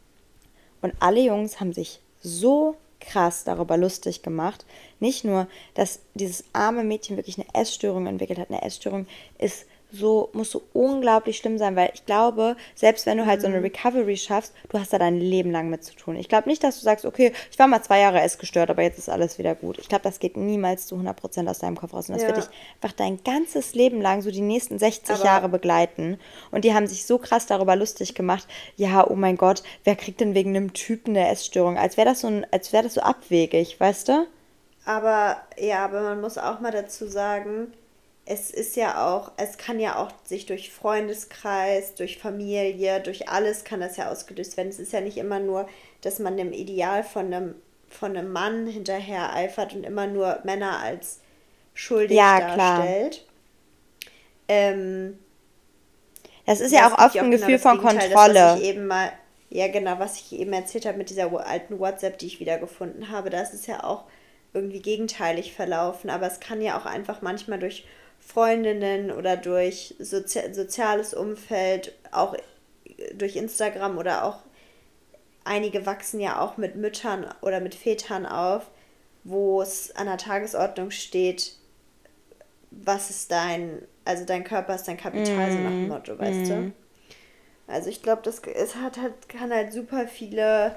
Und alle Jungs haben sich so krass darüber lustig gemacht. Nicht nur, dass dieses arme Mädchen wirklich eine Essstörung entwickelt hat. Eine Essstörung ist so, muss so unglaublich schlimm sein, weil ich glaube, selbst wenn du halt so eine mhm. Recovery schaffst, du hast da dein Leben lang mit zu tun. Ich glaube nicht, dass du sagst, okay, ich war mal zwei Jahre essgestört, aber jetzt ist alles wieder gut. Ich glaube, das geht niemals zu 100% aus deinem Kopf raus. Und das ja. wird dich einfach dein ganzes Leben lang, so die nächsten 60 aber Jahre begleiten. Und die haben sich so krass darüber lustig gemacht, ja, oh mein Gott, wer kriegt denn wegen einem Typen eine Essstörung? Als wäre das so als wäre das so abwegig, weißt du? Aber, ja, aber man muss auch mal dazu sagen, es ist ja auch, es kann ja auch sich durch Freundeskreis, durch Familie, durch alles kann das ja ausgelöst werden. Es ist ja nicht immer nur, dass man dem Ideal von einem, von einem Mann hinterher eifert und immer nur Männer als schuldig ja, darstellt. Ähm, das ist ja auch oft ein Gefühl genau von Kontrolle. Das, ich eben mal, ja, genau, was ich eben erzählt habe mit dieser alten WhatsApp, die ich wiedergefunden habe, das ist ja auch irgendwie gegenteilig verlaufen. Aber es kann ja auch einfach manchmal durch Freundinnen oder durch Sozi soziales Umfeld, auch durch Instagram oder auch einige wachsen ja auch mit Müttern oder mit Vätern auf, wo es an der Tagesordnung steht, was ist dein, also dein Körper ist dein Kapital, mm. so nach dem Motto, weißt mm. du? Mhm. Also ich glaube, das es hat halt, kann halt super viele,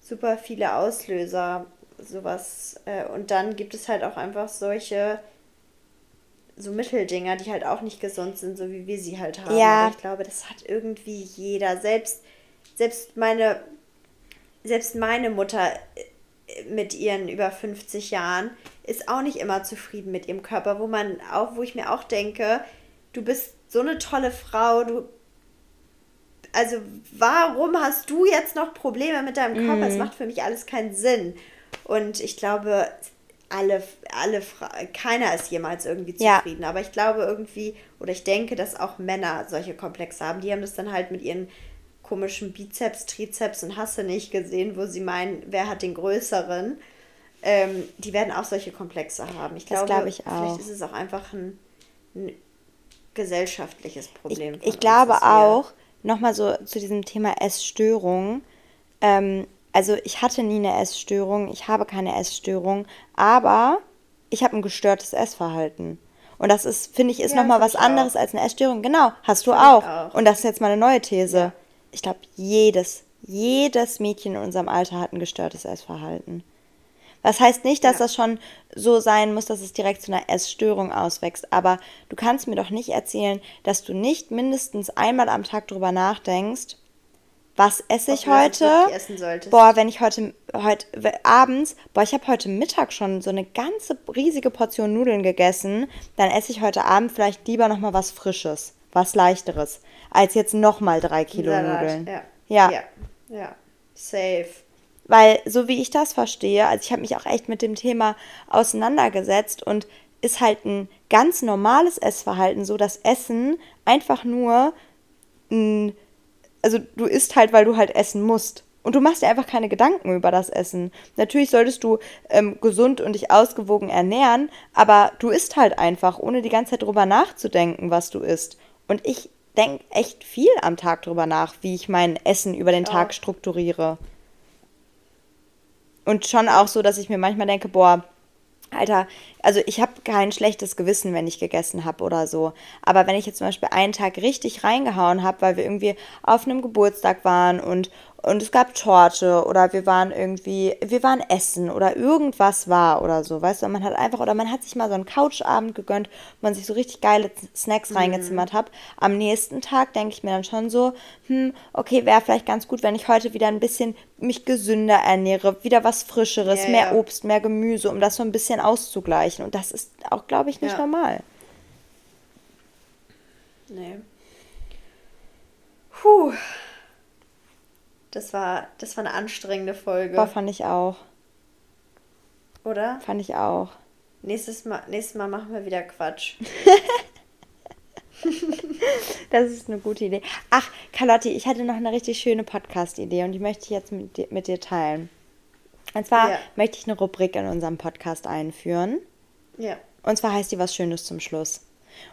super viele Auslöser, sowas. Äh, und dann gibt es halt auch einfach solche so Mitteldinger, die halt auch nicht gesund sind, so wie wir sie halt haben. Ja. Aber ich glaube, das hat irgendwie jeder. Selbst, selbst meine, selbst meine Mutter äh, mit ihren über 50 Jahren ist auch nicht immer zufrieden mit ihrem Körper, wo man auch, wo ich mir auch denke, du bist so eine tolle Frau, du also warum hast du jetzt noch Probleme mit deinem Körper? Es mhm. macht für mich alles keinen Sinn. Und ich glaube, alle, alle keiner ist jemals irgendwie zufrieden. Ja. Aber ich glaube irgendwie, oder ich denke, dass auch Männer solche Komplexe haben. Die haben das dann halt mit ihren komischen Bizeps, Trizeps und Hasse nicht gesehen, wo sie meinen, wer hat den größeren. Ähm, die werden auch solche Komplexe haben. Ich glaube, glaub ich auch. vielleicht ist es auch einfach ein, ein gesellschaftliches Problem. Ich, ich glaube auch, nochmal so zu diesem Thema Essstörung, ähm, also ich hatte nie eine Essstörung, ich habe keine Essstörung, aber ich habe ein gestörtes Essverhalten. Und das ist, finde ich, ist ja, nochmal was anderes auch. als eine Essstörung. Genau, hast du auch. auch. Und das ist jetzt mal eine neue These. Ich glaube, jedes, jedes Mädchen in unserem Alter hat ein gestörtes Essverhalten. Was heißt nicht, dass ja. das schon so sein muss, dass es direkt zu einer Essstörung auswächst. Aber du kannst mir doch nicht erzählen, dass du nicht mindestens einmal am Tag drüber nachdenkst, was esse ich heute? Boah, wenn ich heute, heute abends, boah, ich habe heute Mittag schon so eine ganze riesige Portion Nudeln gegessen, dann esse ich heute Abend vielleicht lieber nochmal was Frisches, was Leichteres, als jetzt nochmal drei Kilo Salat, Nudeln. Ja. ja. Ja. Ja. Safe. Weil, so wie ich das verstehe, also ich habe mich auch echt mit dem Thema auseinandergesetzt und ist halt ein ganz normales Essverhalten, so dass Essen einfach nur ein also du isst halt, weil du halt essen musst. Und du machst dir einfach keine Gedanken über das Essen. Natürlich solltest du ähm, gesund und dich ausgewogen ernähren, aber du isst halt einfach, ohne die ganze Zeit drüber nachzudenken, was du isst. Und ich denke echt viel am Tag drüber nach, wie ich mein Essen über den ja. Tag strukturiere. Und schon auch so, dass ich mir manchmal denke, boah, Alter, also ich habe kein schlechtes Gewissen, wenn ich gegessen habe oder so. Aber wenn ich jetzt zum Beispiel einen Tag richtig reingehauen habe, weil wir irgendwie auf einem Geburtstag waren und, und es gab Torte oder wir waren irgendwie, wir waren essen oder irgendwas war oder so, weißt du, und man hat einfach, oder man hat sich mal so einen Couchabend gegönnt, wo man sich so richtig geile Snacks mhm. reingezimmert hat. Am nächsten Tag denke ich mir dann schon so, hm, okay, wäre vielleicht ganz gut, wenn ich heute wieder ein bisschen mich gesünder ernähre, wieder was Frischeres, ja, mehr ja. Obst, mehr Gemüse, um das so ein bisschen auszugleichen. Und das ist auch, glaube ich, nicht ja. normal. Nee. Puh. Das war, das war eine anstrengende Folge. Boah, fand ich auch. Oder? Fand ich auch. Nächstes Mal, nächstes Mal machen wir wieder Quatsch. das ist eine gute Idee. Ach, Carlotti, ich hatte noch eine richtig schöne Podcast-Idee und die möchte ich jetzt mit dir, mit dir teilen. Und zwar ja. möchte ich eine Rubrik in unserem Podcast einführen. Ja. Und zwar heißt die was Schönes zum Schluss.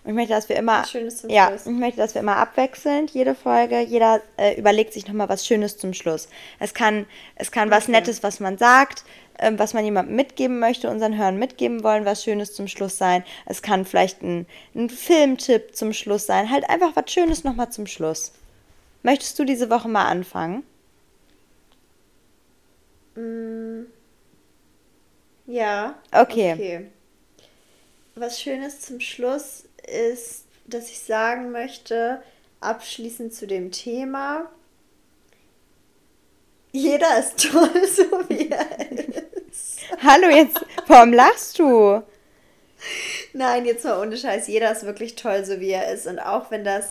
Und ich möchte, dass wir immer. Schönes zum ja, Schluss. ich möchte, dass wir immer abwechselnd, jede Folge, jeder äh, überlegt sich nochmal was Schönes zum Schluss. Es kann, es kann okay. was Nettes, was man sagt, ähm, was man jemandem mitgeben möchte, unseren Hörern mitgeben wollen, was Schönes zum Schluss sein. Es kann vielleicht ein, ein Filmtipp zum Schluss sein. Halt einfach was Schönes nochmal zum Schluss. Möchtest du diese Woche mal anfangen? Mm. Ja. Okay. okay. Was Schönes zum Schluss ist, dass ich sagen möchte, abschließend zu dem Thema, jeder ist toll, so wie er ist. Hallo, jetzt, warum lachst du? Nein, jetzt mal ohne Scheiß, jeder ist wirklich toll, so wie er ist. Und auch wenn das,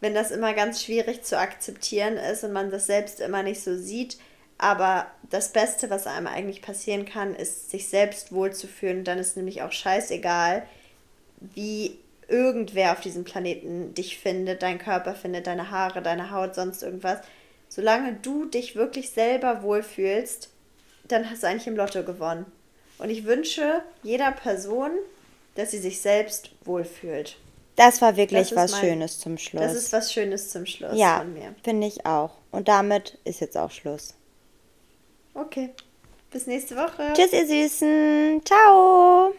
wenn das immer ganz schwierig zu akzeptieren ist und man das selbst immer nicht so sieht, aber das Beste, was einem eigentlich passieren kann, ist, sich selbst wohlzufühlen. Dann ist nämlich auch scheißegal, wie irgendwer auf diesem Planeten dich findet, dein Körper findet, deine Haare, deine Haut, sonst irgendwas. Solange du dich wirklich selber wohlfühlst, dann hast du eigentlich im Lotto gewonnen. Und ich wünsche jeder Person, dass sie sich selbst wohlfühlt. Das war wirklich das was mein, Schönes zum Schluss. Das ist was Schönes zum Schluss ja, von mir. Finde ich auch. Und damit ist jetzt auch Schluss. Okay. Bis nächste Woche. Tschüss, ihr Süßen. Ciao.